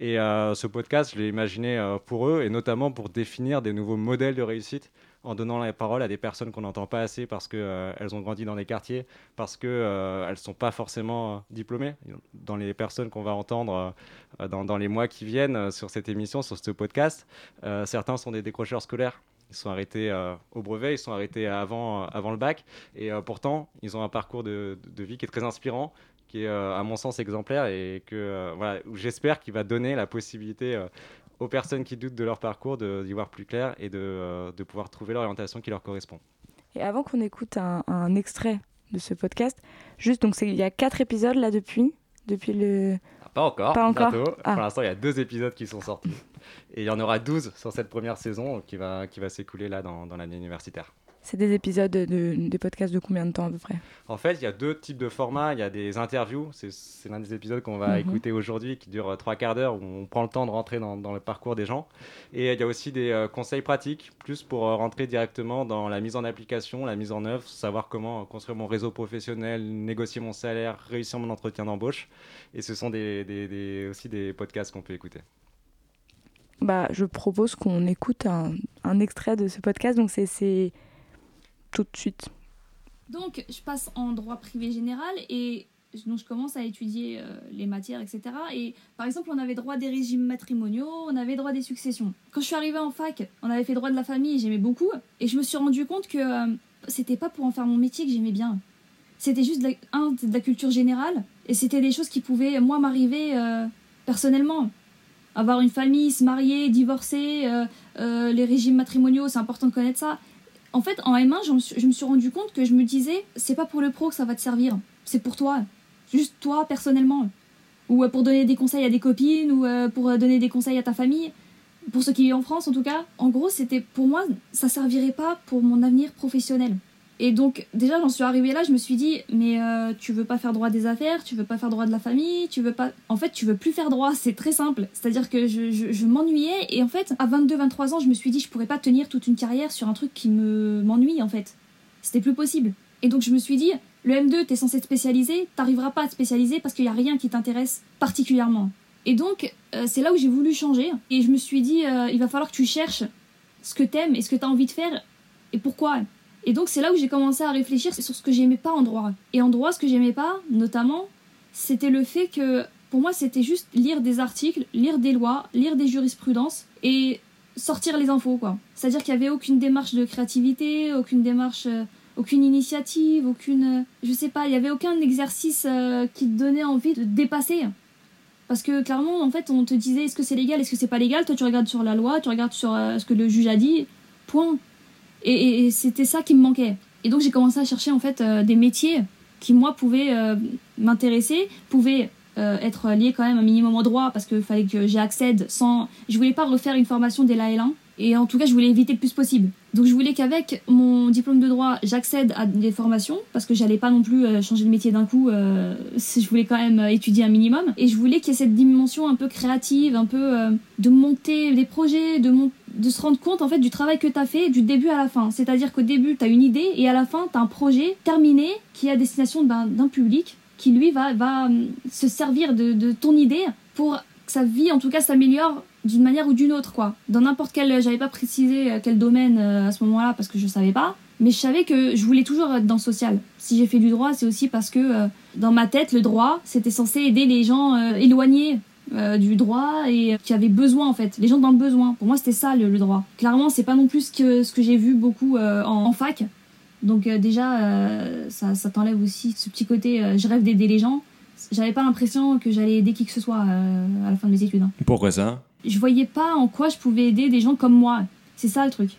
Et euh, ce podcast, je l'ai imaginé euh, pour eux, et notamment pour définir des nouveaux modèles de réussite en donnant la parole à des personnes qu'on n'entend pas assez parce qu'elles ont grandi dans des quartiers, parce qu'elles ne sont pas forcément euh, diplômées. Dans les personnes qu'on va entendre euh, dans, les mois qui viennent euh, sur cette émission, sur ce podcast, euh, certains sont des décrocheurs scolaires. Ils sont arrêtés euh, au brevet, ils sont arrêtés avant, euh, le bac, et euh, pourtant, ils ont un parcours de, de vie qui est très inspirant, qui est, euh, à mon sens, exemplaire, et que euh, voilà, j'espère qu'il va donner la possibilité euh, aux personnes qui doutent de leur parcours de- d'y voir plus clair et de, euh, de pouvoir trouver l'orientation qui leur correspond. Et avant qu'on écoute un, un extrait de ce podcast, juste donc il y a quatre épisodes là depuis, depuis le. Ah, Pas encore, Pas encore bientôt. Ah. Pour l'instant, il y a deux épisodes qui sont sortis. Et il y en aura 12 sur cette première saison qui va, qui va s'écouler là dans, dans l'année universitaire. C'est des épisodes de, des podcasts de combien de temps à peu près? En fait, il y a deux types de formats. Il y a des interviews, c'est l'un des épisodes qu'on va Mhm. écouter aujourd'hui, qui dure euh, trois quarts d'heure, où on prend le temps de rentrer dans, dans le parcours des gens. Et il y a aussi des euh, conseils pratiques, plus pour euh, rentrer directement dans la mise en application, la mise en œuvre, savoir comment euh, construire mon réseau professionnel, négocier mon salaire, réussir mon entretien d'embauche. Et ce sont des, des- des- aussi des podcasts qu'on peut écouter. Bah, je propose qu'on écoute un, un extrait de ce podcast. Donc c'est tout de suite. Donc, je passe en droit privé général et donc je commence à étudier euh, les matières, etc. Et par exemple, on avait droit des régimes matrimoniaux, on avait droit des successions. Quand je suis arrivée en fac, on avait fait droit de la famille, j'aimais beaucoup. Et je me suis rendu compte que euh, c'était pas pour en faire mon métier que j'aimais bien. C'était juste de la, un, de la culture générale et c'était des choses qui pouvaient, moi, m'arriver euh, personnellement. Avoir une famille, se marier, divorcer, les régimes matrimoniaux, c'est important de connaître ça. En fait, en M1, je me suis, rendu compte que je me disais, c'est pas pour le pro que ça va te servir, c'est pour toi, juste toi personnellement. Ou euh, pour donner des conseils à des copines, ou euh, pour euh, donner des conseils à ta famille. Pour ceux qui vivent en France, en tout cas. En gros, c'était pour moi, ça servirait pas pour mon avenir professionnel. Et donc, déjà, j'en suis arrivée là, je me suis dit, mais euh, tu veux pas faire droit des affaires, tu veux pas faire droit de la famille, tu veux pas. En fait, tu veux plus faire droit, c'est très simple. C'est-à-dire que je, m'ennuyais, et en fait, à 22-23 ans, je me suis dit, je pourrais pas tenir toute une carrière sur un truc qui me m'ennuie, en fait. C'était plus possible. Et donc, je me suis dit, le M2, t'es censé te spécialiser, t'arriveras pas à te spécialiser parce qu'il y a rien qui t'intéresse particulièrement. Et donc, euh, c'est là où j'ai voulu changer, et je me suis dit, euh, il va falloir que tu cherches ce que t'aimes et ce que t'as envie de faire, et pourquoi. Et donc c'est là où j'ai commencé à réfléchir sur ce que j'aimais pas en droit. Et en droit, ce que j'aimais pas, notamment, c'était le fait que pour moi c'était juste lire des articles, lire des lois, lire des jurisprudences et sortir les infos quoi. C'est-à-dire qu'il y avait aucune démarche de créativité, aucune démarche, euh, aucune initiative, aucune, euh, je sais pas, il y avait aucun exercice euh, qui te donnait envie de dépasser. Parce que clairement, en fait, on te disait est-ce que c'est légal, est-ce que c'est pas légal? Toi, tu regardes sur la loi, tu regardes sur ce que le juge a dit, point. Et, c'était ça qui me manquait. Et donc j'ai commencé à chercher en fait euh, des métiers qui moi pouvaient euh, m'intéresser, pouvaient euh, être liés quand même un minimum au droit parce qu'il fallait que j'y accède sans. Je voulais pas refaire une formation dès la L1 et en tout cas je voulais éviter le plus possible. Donc je voulais qu'avec mon diplôme de droit j'accède à des formations parce que j'allais pas non plus changer de métier d'un coup. je voulais quand même étudier un minimum et je voulais qu'il y ait cette dimension un peu créative, un peu de monter des projets, de mon- de se rendre compte en fait du travail que tu as fait du début à la fin. C'est-à-dire qu'au début, tu as une idée et à la fin, tu as un projet terminé qui est à destination d'un public qui lui va, va hum, se servir de, de ton idée pour que sa vie, en tout cas, s'améliore d'une manière ou d'une autre, quoi. Dans n'importe quel, j'avais pas précisé euh, quel domaine euh, à ce moment-là parce que je savais pas, mais je savais que je voulais toujours être dans le social. Si j'ai fait du droit, c'est aussi parce que euh, dans ma tête, le droit, c'était censé aider les gens éloignés euh, du droit et qui avaient besoin en fait, les gens dans le besoin. Pour moi, c'était ça le, le droit. Clairement, c'est pas non plus ce que, ce que j'ai vu beaucoup euh, en, en fac. Donc euh, déjà, euh, ça, ça t'enlève aussi ce petit côté, euh, je rêve d'aider les gens. J'avais pas l'impression que j'allais aider qui que ce soit euh, à la fin de mes études. hein. Pourquoi ça? Je voyais pas en quoi je pouvais aider des gens comme moi. C'est ça le truc.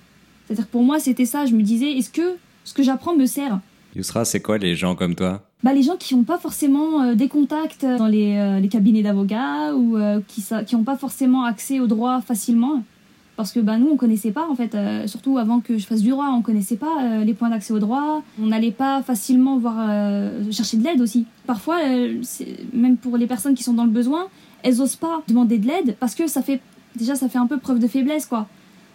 C'est-à-dire pour moi, c'était ça. Je me disais, est-ce que ce que j'apprends me sert? Yousra, c'est quoi les gens comme toi? Bah, les gens qui n'ont pas forcément euh, des contacts dans les, euh, les cabinets d'avocats ou euh, qui n'ont pas forcément accès au droit facilement. Parce que bah, nous, on connaissait pas, en fait, euh, surtout avant que je fasse du droit, on connaissait pas euh, les points d'accès au droit. On n'allait pas facilement voir, euh, chercher de l'aide aussi. Parfois, euh, même pour les personnes qui sont dans le besoin, elles osent pas demander de l'aide parce que ça fait, déjà, ça fait un peu preuve de faiblesse, quoi.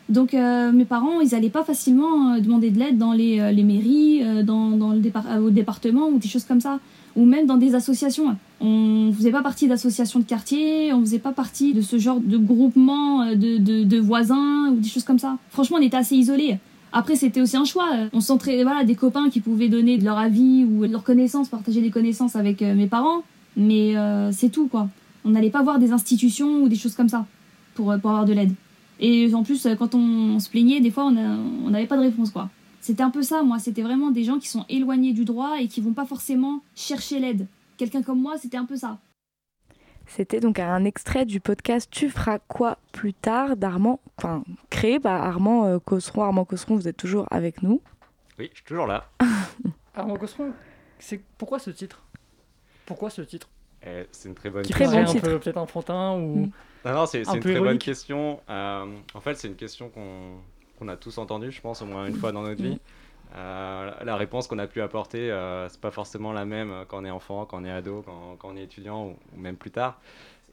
Donc euh, mes parents, ils allaient pas facilement euh, demander de l'aide dans les, euh, les mairies, euh, dans, dans le départ, euh, au département ou des choses comme ça, ou même dans des associations. On faisait pas partie d'associations de quartier, on faisait pas partie de ce genre de groupement euh, de, de, de voisins ou des choses comme ça. Franchement, on était assez isolés. Après, c'était aussi un choix. On s'entraînait, voilà, des copains qui pouvaient donner de leur avis ou leurs connaissances, partager des connaissances avec mes parents, mais c'est tout quoi. On n'allait pas voir des institutions ou des choses comme ça pour, pour avoir de l'aide. Et en plus, euh, quand on se plaignait, des fois, on n'avait pas de réponse, quoi. C'était un peu ça, moi. C'était vraiment des gens qui sont éloignés du droit et qui vont pas forcément chercher l'aide. Quelqu'un comme moi, c'était un peu ça. C'était donc un extrait du podcast Tu feras quoi plus tard d'Armand, enfin créé par Armand euh, Cosseron. Armand Cosseron, vous êtes toujours avec nous. Oui, je suis toujours là. *laughs* Armand Cosseron, c'est pourquoi ce titre? Pourquoi ce titre? Eh, c'est une très bonne Qui Très paraît bon un titre. peu peut-être enfantin ou Mm. Non, non, c'est Un c'est une très bonne question. Euh, en fait, c'est une question qu'on qu'on a tous entendue, je pense, au moins une fois dans notre vie. Euh, la réponse qu'on a pu apporter, euh, c'est pas forcément la même quand on est enfant, quand on est ado, quand, quand on est étudiant ou, ou même plus tard.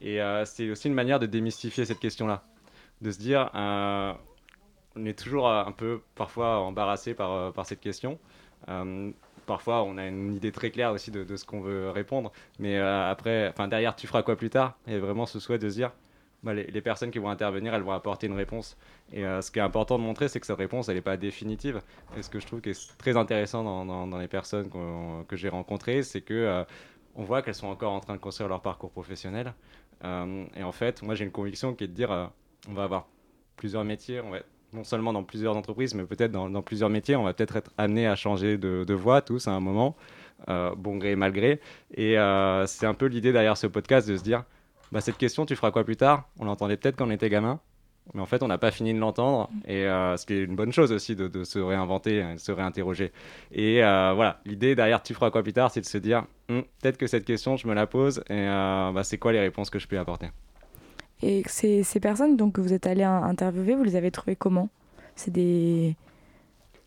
Et euh, c'est aussi une manière de démystifier cette question-là. De se dire, on est toujours un peu parfois embarrassé par, par cette question. Parfois, on a une idée très claire aussi de, de ce qu'on veut répondre. Mais euh, après, enfin derrière, tu feras quoi plus tard? Il y a vraiment ce souhait de se dire, bah, les, personnes qui vont intervenir, elles vont apporter une réponse. Et euh, ce qui est important de montrer, c'est que cette réponse, elle n'est pas définitive. Et ce que je trouve qui est très intéressant dans, les personnes que j'ai rencontrées, c'est que euh, on voit qu'elles sont encore en train de construire leur parcours professionnel. Euh, et en fait, moi, j'ai une conviction qui est de dire, euh, on va avoir plusieurs métiers, non seulement dans plusieurs entreprises, mais peut-être dans, plusieurs métiers, on va peut-être être amené à changer de, voie tous à un moment, bon gré mal gré. Et c'est un peu l'idée derrière ce podcast de se dire, bah, cette question, tu feras quoi plus tard? On l'entendait peut-être quand on était gamin, mais en fait, on n'a pas fini de l'entendre. Et euh, ce qui est une bonne chose aussi de, de se réinventer, de se réinterroger. Et euh, voilà, l'idée derrière tu feras quoi plus tard, c'est de se dire, Hum, peut-être que cette question, je me la pose, et euh, bah, c'est quoi les réponses que je peux apporter? Et ces, ces personnes donc, que vous êtes allé in- interviewer, vous les avez trouvées comment? C'est des,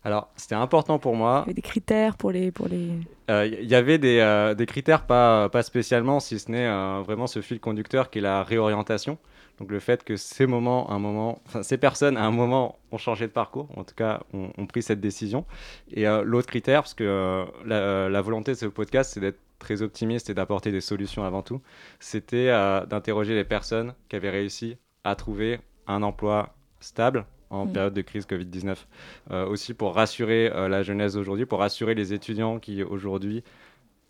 Alors, c'était important pour moi. des critères pour les, pour les... Il y avait des, euh, des critères, pas, pas spécialement, si ce n'est euh, vraiment ce fil conducteur qui est la réorientation. Donc le fait que ces moments, un moment, enfin ces personnes à un moment ont changé de parcours, en tout cas ont, ont pris cette décision. Et euh, l'autre critère, parce que euh, la, la volonté de ce podcast, c'est d'être très optimiste et d'apporter des solutions avant tout, c'était euh, d'interroger les personnes qui avaient réussi à trouver un emploi stable en Mm. période de crise Covid-19. Euh, aussi pour rassurer euh, la jeunesse d'aujourd'hui, pour rassurer les étudiants qui aujourd'hui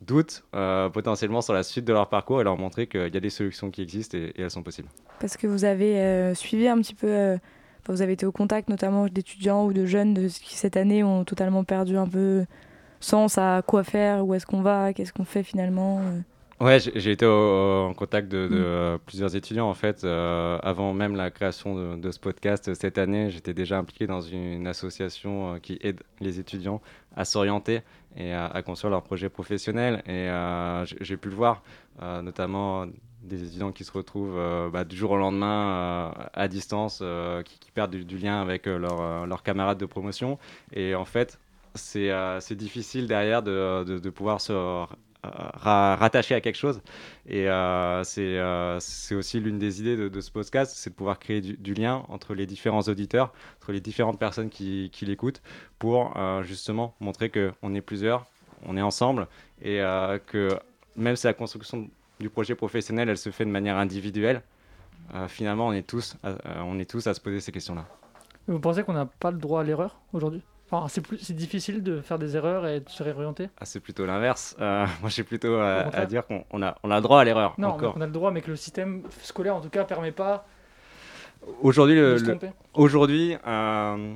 doutent euh, potentiellement sur la suite de leur parcours et leur montrer qu'il y a des solutions qui existent et, et elles sont possibles. Parce que vous avez suivi un petit peu, vous avez été au contact notamment d'étudiants ou de jeunes de, qui cette année ont totalement perdu un peu sens à quoi faire, où est-ce qu'on va, qu'est-ce qu'on fait finalement. Ouais, j'ai été en contact de, euh, plusieurs étudiants en fait. euh, avant même la création de, ce podcast cette année, j'étais déjà impliqué dans une association euh, qui aide les étudiants à s'orienter et à, construire leur projet professionnel. Et j'ai pu le voir, notamment des étudiants qui se retrouvent bah, du jour au lendemain à distance, qui, perdent du, lien avec leurs camarades de promotion. Et en fait, c'est difficile derrière de, de, de pouvoir se ra- rattacher à quelque chose. Et euh, c'est euh, c'est aussi l'une des idées de, ce podcast, c'est de pouvoir créer du, lien entre les différents auditeurs, entre les différentes personnes qui, qui l'écoutent, pour euh, justement montrer qu'on est plusieurs, on est ensemble, et euh, que même si la construction du projet professionnel, elle se fait de manière individuelle, euh, finalement, on est, tous, euh, on est tous à se poser ces questions-là. Vous pensez qu'on n'a pas le droit à l'erreur aujourd'hui? Enfin, c'est plus, c'est difficile de faire des erreurs et de se réorienter. Ah, c'est plutôt l'inverse. Euh, *laughs* moi, j'ai plutôt à, contraire. à dire qu'on on a, on a le droit à l'erreur. Non, encore. on a le droit, mais que le système scolaire, en tout cas, permet pas Aujourd'hui, de le- se le- tromper. aujourd'hui, euh,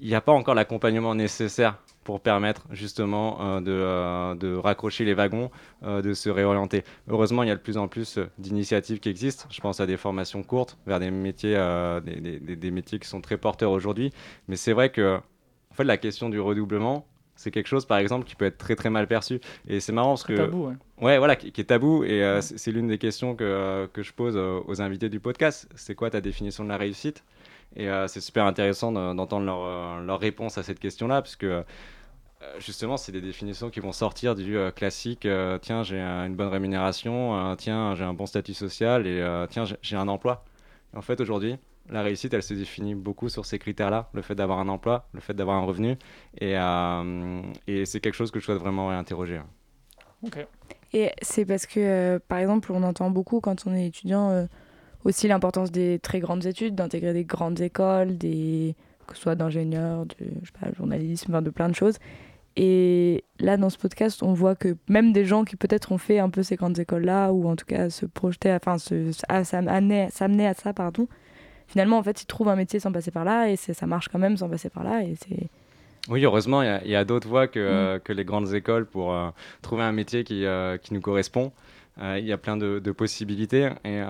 il n'y a pas encore l'accompagnement nécessaire pour permettre justement euh, de, euh, de raccrocher les wagons, euh, de se réorienter. Heureusement, il y a de plus en plus euh, d'initiatives qui existent. Je pense à des formations courtes vers des métiers, euh, des, des- des- des métiers qui sont très porteurs aujourd'hui. Mais c'est vrai que en fait, la question du redoublement, c'est quelque chose, par exemple, qui peut être très très mal perçu. Et c'est marrant parce que tabou, ouais. Ouais, voilà, qui, qui est tabou. Et euh, c'est l'une des questions que, euh, que je pose euh, aux invités du podcast. C'est quoi ta définition de la réussite? Et c'est super intéressant de- d'entendre leur, leur réponse à cette question-là, puisque euh, justement, c'est des définitions qui vont sortir du classique tiens, j'ai un- une bonne rémunération, tiens, j'ai un bon statut social, et tiens, j'ai un emploi. En fait, aujourd'hui, la réussite, elle se définit beaucoup sur ces critères-là, le fait d'avoir un emploi, le fait d'avoir un revenu, et, euh, et c'est quelque chose que je souhaite vraiment réinterroger. hein. Ok. Et c'est parce que, euh, par exemple, on entend beaucoup quand on est étudiant euh, aussi l'importance des très grandes études, d'intégrer des grandes écoles, des... que ce soit d'ingénieurs, de je sais pas, journalisme, enfin, de plein de choses. Et là, dans ce podcast, on voit que même des gens qui peut-être ont fait un peu ces grandes écoles-là, ou en tout cas se projetaient, enfin, se, à- s'amener s'amener à ça, pardon, finalement, en fait, ils trouvent un métier sans passer par là, et ça marche quand même sans passer par là, et c'est... Oui, heureusement, il y a- d'autres voies que, Mm. euh, que les grandes écoles pour euh, trouver un métier qui, euh, qui nous correspond. Il y a plein de, de possibilités. Et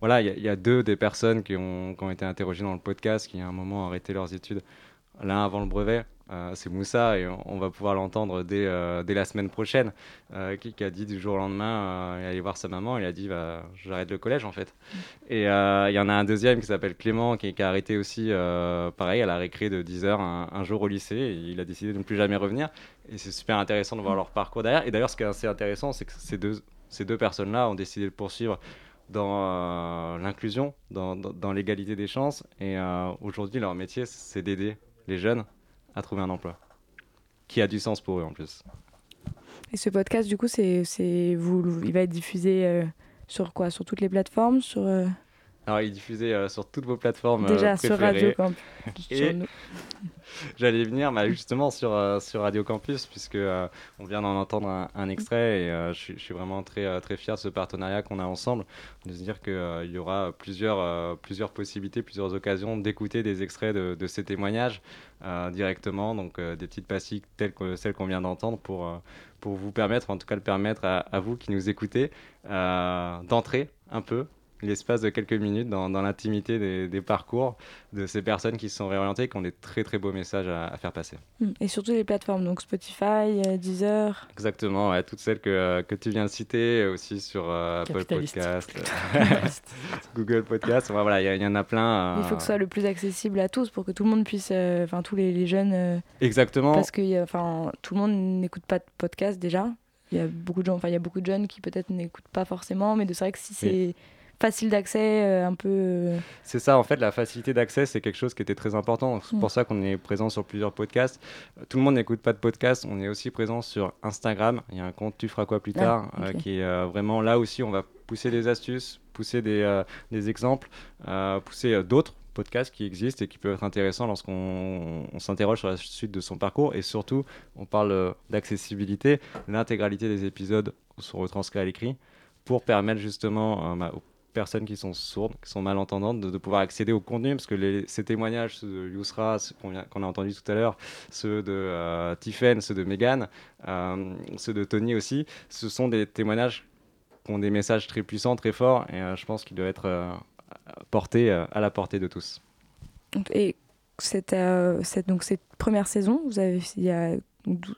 voilà, il y, a- il y a deux des personnes qui ont, qui ont été interrogées dans le podcast qui, à un moment, ont arrêté leurs études. L'un avant le brevet, euh, c'est Moussa, et on, va pouvoir l'entendre dès, euh, la semaine prochaine, euh, qui, a dit du jour au lendemain, euh, il est allé voir sa maman, il a dit bah, j'arrête le collège en fait. Et il y en a un deuxième qui s'appelle Clément, qui, qui a arrêté aussi, pareil, à la récré de 10h un, un jour au lycée, et il a décidé de ne plus jamais revenir. Et c'est super intéressant de voir leur parcours derrière. Et d'ailleurs, ce qui est assez intéressant, c'est que ces deux, personnes-là ont décidé de poursuivre dans l'inclusion, dans, l'égalité des chances. Et aujourd'hui, leur métier, c'est d'aider les jeunes à trouver un emploi. Qui a du sens pour eux en plus. Et ce podcast, du coup, c'est, c'est vous, il va être diffusé euh, sur quoi? Sur toutes les plateformes? Sur, euh, Alors, il est diffusé euh, sur toutes vos plateformes euh, Déjà sur. Radio Campus. *laughs* Et *laughs* j'allais venir bah, justement sur, euh, sur Radio Campus, puisque on vient d'en entendre un, un extrait et je, suis- vraiment très, très fier de ce partenariat qu'on a ensemble, de se dire qu'il y aura plusieurs, plusieurs possibilités, plusieurs occasions d'écouter des extraits de, de ces témoignages euh, directement, donc euh, des petites pastilles telles que celles qu'on vient d'entendre pour, euh, pour vous permettre, en tout cas le permettre à, à vous qui nous écoutez, d'entrer un peu l'espace de quelques minutes dans, dans l'intimité des, des parcours de ces personnes qui se sont réorientées et qui ont des très très beaux messages à, à faire passer. Mm. Et sur toutes les plateformes, donc Spotify, euh, Deezer. Exactement, ouais, toutes celles que, euh, que tu viens de citer, aussi sur euh, Apple. Podcast, *laughs* Google Podcast, ouais, voilà, il y, en a plein. Il faut euh, que ce soit le plus accessible à tous pour que tout le monde puisse, euh, enfin tous les, les jeunes, euh, Exactement. parce que il y a- enfin tout le monde n'écoute pas de podcast déjà. Il y a beaucoup de gens, enfin il y a beaucoup de jeunes qui peut-être n'écoutent pas forcément, mais de- c'est vrai que si c'est facile d'accès, euh, un peu. euh, C'est ça, en fait, la facilité d'accès, c'est quelque chose qui était très important. C'est Mm. pour ça qu'on est présent sur plusieurs podcasts. Tout le monde n'écoute pas de podcast. On est aussi présent sur Instagram. Il y a un compte Tu feras quoi plus Ah, tard, euh, qui est vraiment là aussi. On va pousser des astuces, pousser des, des exemples, pousser d'autres podcasts qui existent et qui peuvent être intéressants lorsqu'on on s'interroge sur la suite de son parcours. Et surtout, on parle d'accessibilité. L'intégralité des épisodes sont retranscrits à l'écrit pour permettre justement euh, aux personnes qui sont sourdes, qui sont malentendantes, de, pouvoir accéder au contenu, parce que ces témoignages, ceux de Yousra, ceux qu'on a entendu tout à l'heure, ceux de euh, Tiffen, ceux de Megan, euh, ceux de Tony aussi, ce sont des témoignages qui ont des messages très puissants, très forts, et euh, je pense qu'ils doivent être euh, portés à la portée de tous. Et cette, cette, donc cette première saison, vous avez il y a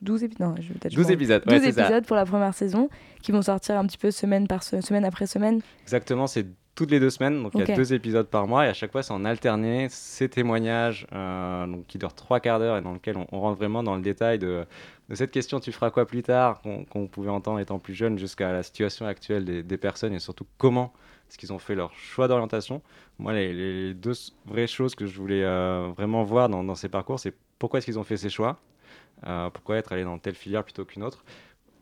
12 épisodes. Non, je vais peut-être 12 je- épisodes, ouais, 12 c'est ça. épisodes pour la première saison qui vont sortir un petit peu semaine par se- semaine après semaine. Exactement, c'est toutes les deux semaines, donc il y a deux épisodes par mois, et à chaque fois c'est en alterné ces témoignages euh, donc, qui durent trois quarts d'heure et dans lequel on, on rentre vraiment dans le détail de, de cette question tu feras quoi plus tard qu'on pouvait entendre étant plus jeune jusqu'à la situation actuelle des, des personnes et surtout comment est-ce qu'ils ont fait leur choix d'orientation. Moi, les, les deux vraies choses que je voulais euh, vraiment voir dans, dans ces parcours, c'est pourquoi est-ce qu'ils ont fait ces choix, pourquoi être allé dans telle filière plutôt qu'une autre,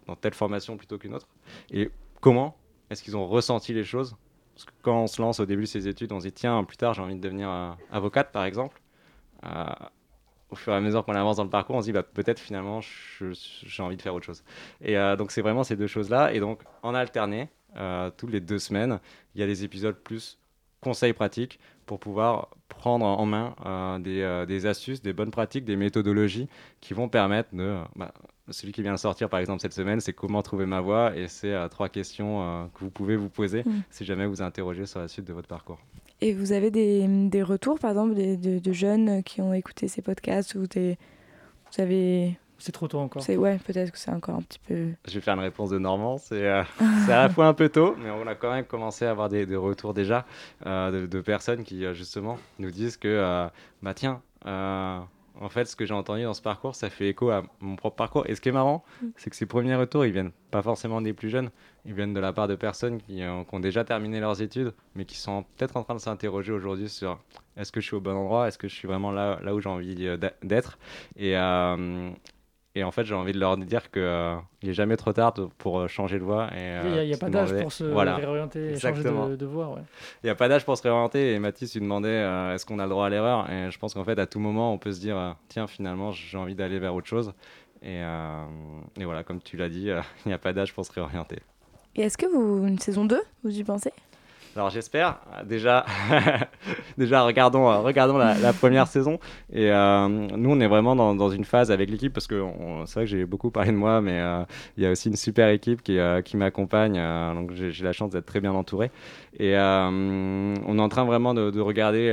dans telle formation plutôt qu'une autre Et comment est-ce qu'ils ont ressenti les choses? Parce que quand on se lance au début de ses études, on se dit tiens, plus tard j'ai envie de devenir euh, avocate par exemple. Euh, au fur et à mesure qu'on avance dans le parcours, on se dit bah, peut-être finalement j'ai envie de faire autre chose. Et euh, donc c'est vraiment ces deux choses-là. Et donc en alterné, euh, toutes les deux semaines, il y a des épisodes plus conseils pratiques pour pouvoir prendre en main euh, des, euh, des astuces, des bonnes pratiques, des méthodologies qui vont permettre de... bah, celui qui vient de sortir par exemple cette semaine, c'est comment trouver ma voie et c'est euh, trois questions que vous pouvez vous poser Mm. si jamais vous interrogez sur la suite de votre parcours. Et vous avez des, des retours, par exemple, de jeunes qui ont écouté ces podcasts ou des, vous avez... C'est trop tôt encore. c'est- Ouais, peut-être que c'est encore un petit peu... Je vais faire une réponse de Normand. C'est euh, *laughs* c'est à la fois un peu tôt, mais on a quand même commencé à avoir des, des retours déjà euh, de, de personnes qui, euh, justement, nous disent que, euh, bah tiens, euh, en fait, ce que j'ai entendu dans ce parcours, ça fait écho à mon propre parcours. Et ce qui est marrant, c'est que ces premiers retours, ils viennent pas forcément des plus jeunes, ils viennent de la part de personnes qui, euh, qui ont déjà terminé leurs études, mais qui sont peut-être en train de s'interroger aujourd'hui sur est-ce que je suis au bon endroit, est-ce que je suis vraiment là, là où j'ai envie d'être? Et, euh, et en fait, j'ai envie de leur dire qu'il n'est jamais trop tard de- pour euh, changer de voie. Il n'y a, il y a pas d'âge pour se réorienter et changer de, de voie. Ouais. Il n'y a pas d'âge pour se réorienter. Et Mathis lui demandait euh, est-ce qu'on a le droit à l'erreur Et je pense qu'en fait, à tout moment, on peut se dire euh, tiens, finalement, j'ai envie d'aller vers autre chose. Et, euh, et voilà, comme tu l'as dit, euh, *laughs* il n'y a pas d'âge pour se réorienter. Et est-ce que vous... Une saison 2, vous y pensez? Alors j'espère. Déjà, *laughs* déjà regardons, euh, regardons la, première saison. Et euh, nous, on est vraiment dans, dans une phase avec l'équipe parce que on- c'est vrai que j'ai beaucoup parlé de moi, mais euh, il y a aussi une super équipe qui, qui m'accompagne. donc j'ai la chance d'être très bien entouré. Et on est en train vraiment de, de regarder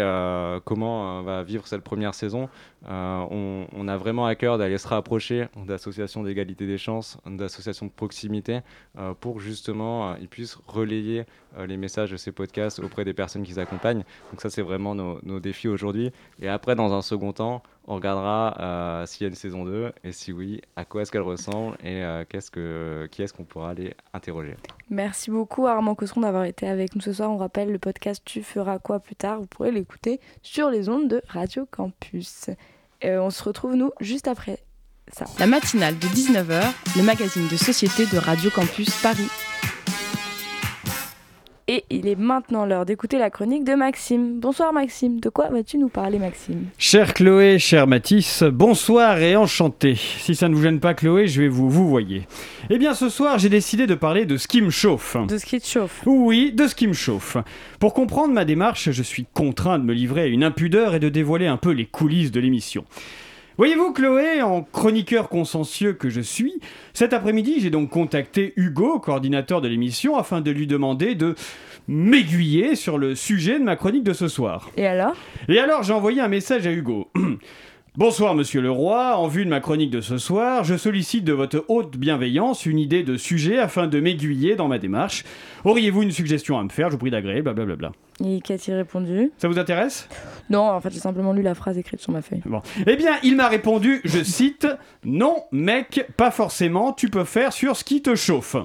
comment euh, va vivre cette première saison. Euh, on, a vraiment à cœur d'aller se rapprocher d'associations d'égalité des chances, d'associations de proximité, euh, pour justement euh, ils puissent relayer euh, les messages de ces podcasts auprès des personnes qu'ils accompagnent. Donc ça, c'est vraiment nos, défis aujourd'hui. Et après, dans un second temps, on regardera s'il y a une saison 2 et si oui, à quoi est-ce qu'elle ressemble et qu'est-ce que, qui est-ce qu'on pourra aller interroger. Merci beaucoup Armand Cosson d'avoir été avec nous ce soir. On rappelle le podcast Tu feras quoi plus tard? Vous pourrez l'écouter sur les ondes de Radio Campus. Euh, on se retrouve nous juste après ça. La matinale de 19h, le magazine de société de Radio Campus Paris. Et il est maintenant l'heure d'écouter la chronique de Maxime. Bonsoir Maxime. De quoi vas-tu nous parler Maxime? Cher Chloé, cher Mathis, bonsoir et enchanté. Si ça ne vous gêne pas Chloé, je vais vous vous voyez. Eh bien ce soir, j'ai décidé de parler de ce qui me chauffe. De ce qui te chauffe Oui, de ce qui me chauffe. Pour comprendre ma démarche, je suis contraint de me livrer à une impudeur et de dévoiler un peu les coulisses de l'émission. Voyez-vous, Chloé, en chroniqueur consciencieux que je suis, cet après-midi, j'ai donc contacté Hugo, coordinateur de l'émission, afin de lui demander de m'aiguiller sur le sujet de ma chronique de ce soir. Et alors? Et alors, j'ai envoyé un message à Hugo. *clears throat* Bonsoir Monsieur le Roi, en vue de ma chronique de ce soir, je sollicite de votre haute bienveillance une idée de sujet afin de m'aiguiller dans ma démarche. Auriez-vous une suggestion à me faire? Je vous prie d'agréer, blablabla. Et qu'a-t-il répondu Ça vous intéresse? Non, en fait j'ai simplement lu la phrase écrite sur ma feuille. Bon. Eh bien, il m'a répondu, je cite, Non, mec, pas forcément, tu peux faire sur ce qui te chauffe.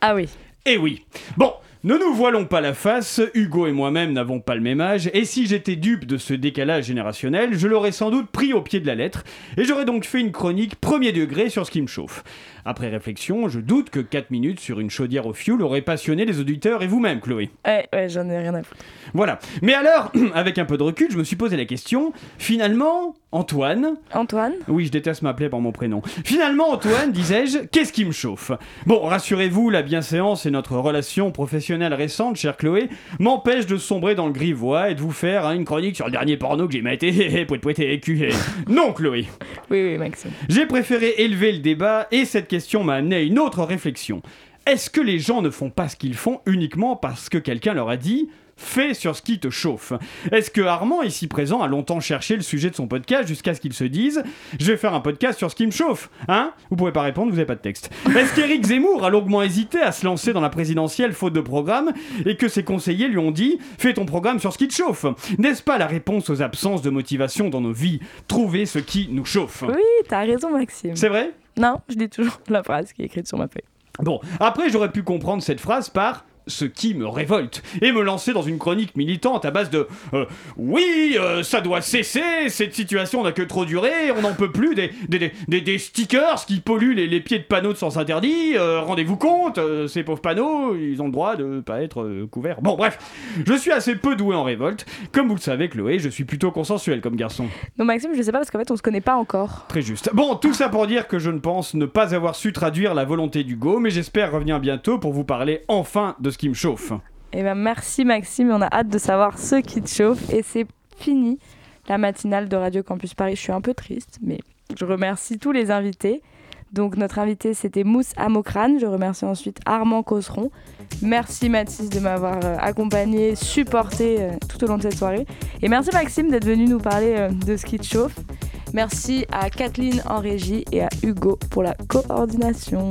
Ah oui. Eh oui. Bon, ne nous voilons pas la face, Hugo et moi-même n'avons pas le même âge, et si j'étais dupe de ce décalage générationnel, je l'aurais sans doute pris au pied de la lettre, et j'aurais donc fait une chronique premier degré sur ce qui me chauffe. Après réflexion, je doute que 4 minutes sur une chaudière au fioul auraient passionné les auditeurs et vous-même, Chloé. Ouais, ouais, j'en ai rien à foutre. Voilà. Mais alors, *clears throat* avec un peu de recul, je me suis posé la question, finalement, Antoine... Antoine Oui, je déteste m'appeler par mon prénom. Finalement, Antoine, *laughs* disais-je, qu'est-ce qui me chauffe? Bon, rassurez-vous, la bienséance et notre relation professionnelle récente, chère Chloé, m'empêchent de sombrer dans le grivois et de vous faire hein, une chronique sur le dernier porno que j'ai maté, *laughs* poète poète et cul. Non, Chloé Oui, oui, Maxime. J'ai préféré élever le débat et cette question m'a amené à une autre réflexion. Est-ce que les gens ne font pas ce qu'ils font uniquement parce que quelqu'un leur a dit Fais sur ce qui te chauffe? Est-ce que Armand, ici présent, a longtemps cherché le sujet de son podcast jusqu'à ce qu'il se dise Je vais faire un podcast sur ce qui me chauffe Hein? Vous pouvez pas répondre, vous avez pas de texte. *laughs* Est-ce qu'Éric Zemmour a longuement hésité à se lancer dans la présidentielle faute de programme et que ses conseillers lui ont dit Fais ton programme sur ce qui te chauffe? N'est-ce pas la réponse aux absences de motivation dans nos vies? Trouver ce qui nous chauffe Oui, t'as raison, Maxime. C'est vrai? Non, je lis toujours *laughs* la phrase qui est écrite sur ma feuille. Bon, après j'aurais pu comprendre cette phrase par ce qui me révolte et me lancer dans une chronique militante à base de euh, oui, euh, ça doit cesser, cette situation n'a que trop duré, on n'en peut plus des, des, des, des stickers qui polluent les, les pieds de panneaux de sens interdit, euh, rendez-vous compte, ces pauvres panneaux, ils ont le droit de pas être couverts. Bon, bref, je suis assez peu doué en révolte. Comme vous le savez, Chloé, je suis plutôt consensuel comme garçon. Non, Maxime, je sais pas parce qu'en fait, on se connaît pas encore. Très juste. Bon, tout ça pour dire que je ne pense ne pas avoir su traduire la volonté d'Hugo, mais j'espère revenir bientôt pour vous parler enfin de ce qui me chauffe. Eh ben, merci Maxime, on a hâte de savoir ce qui te chauffe. Et c'est fini la matinale de Radio Campus Paris. Je suis un peu triste, mais je remercie tous les invités. Donc notre invité c'était Mousse Amokrane. Je remercie ensuite Armand Cosseron. Merci Mathis de m'avoir euh, accompagné, supporté euh, tout au long de cette soirée. Et merci Maxime d'être venu nous parler euh, de ce qui te chauffe. Merci à Kathleen en régie et à Hugo pour la coordination.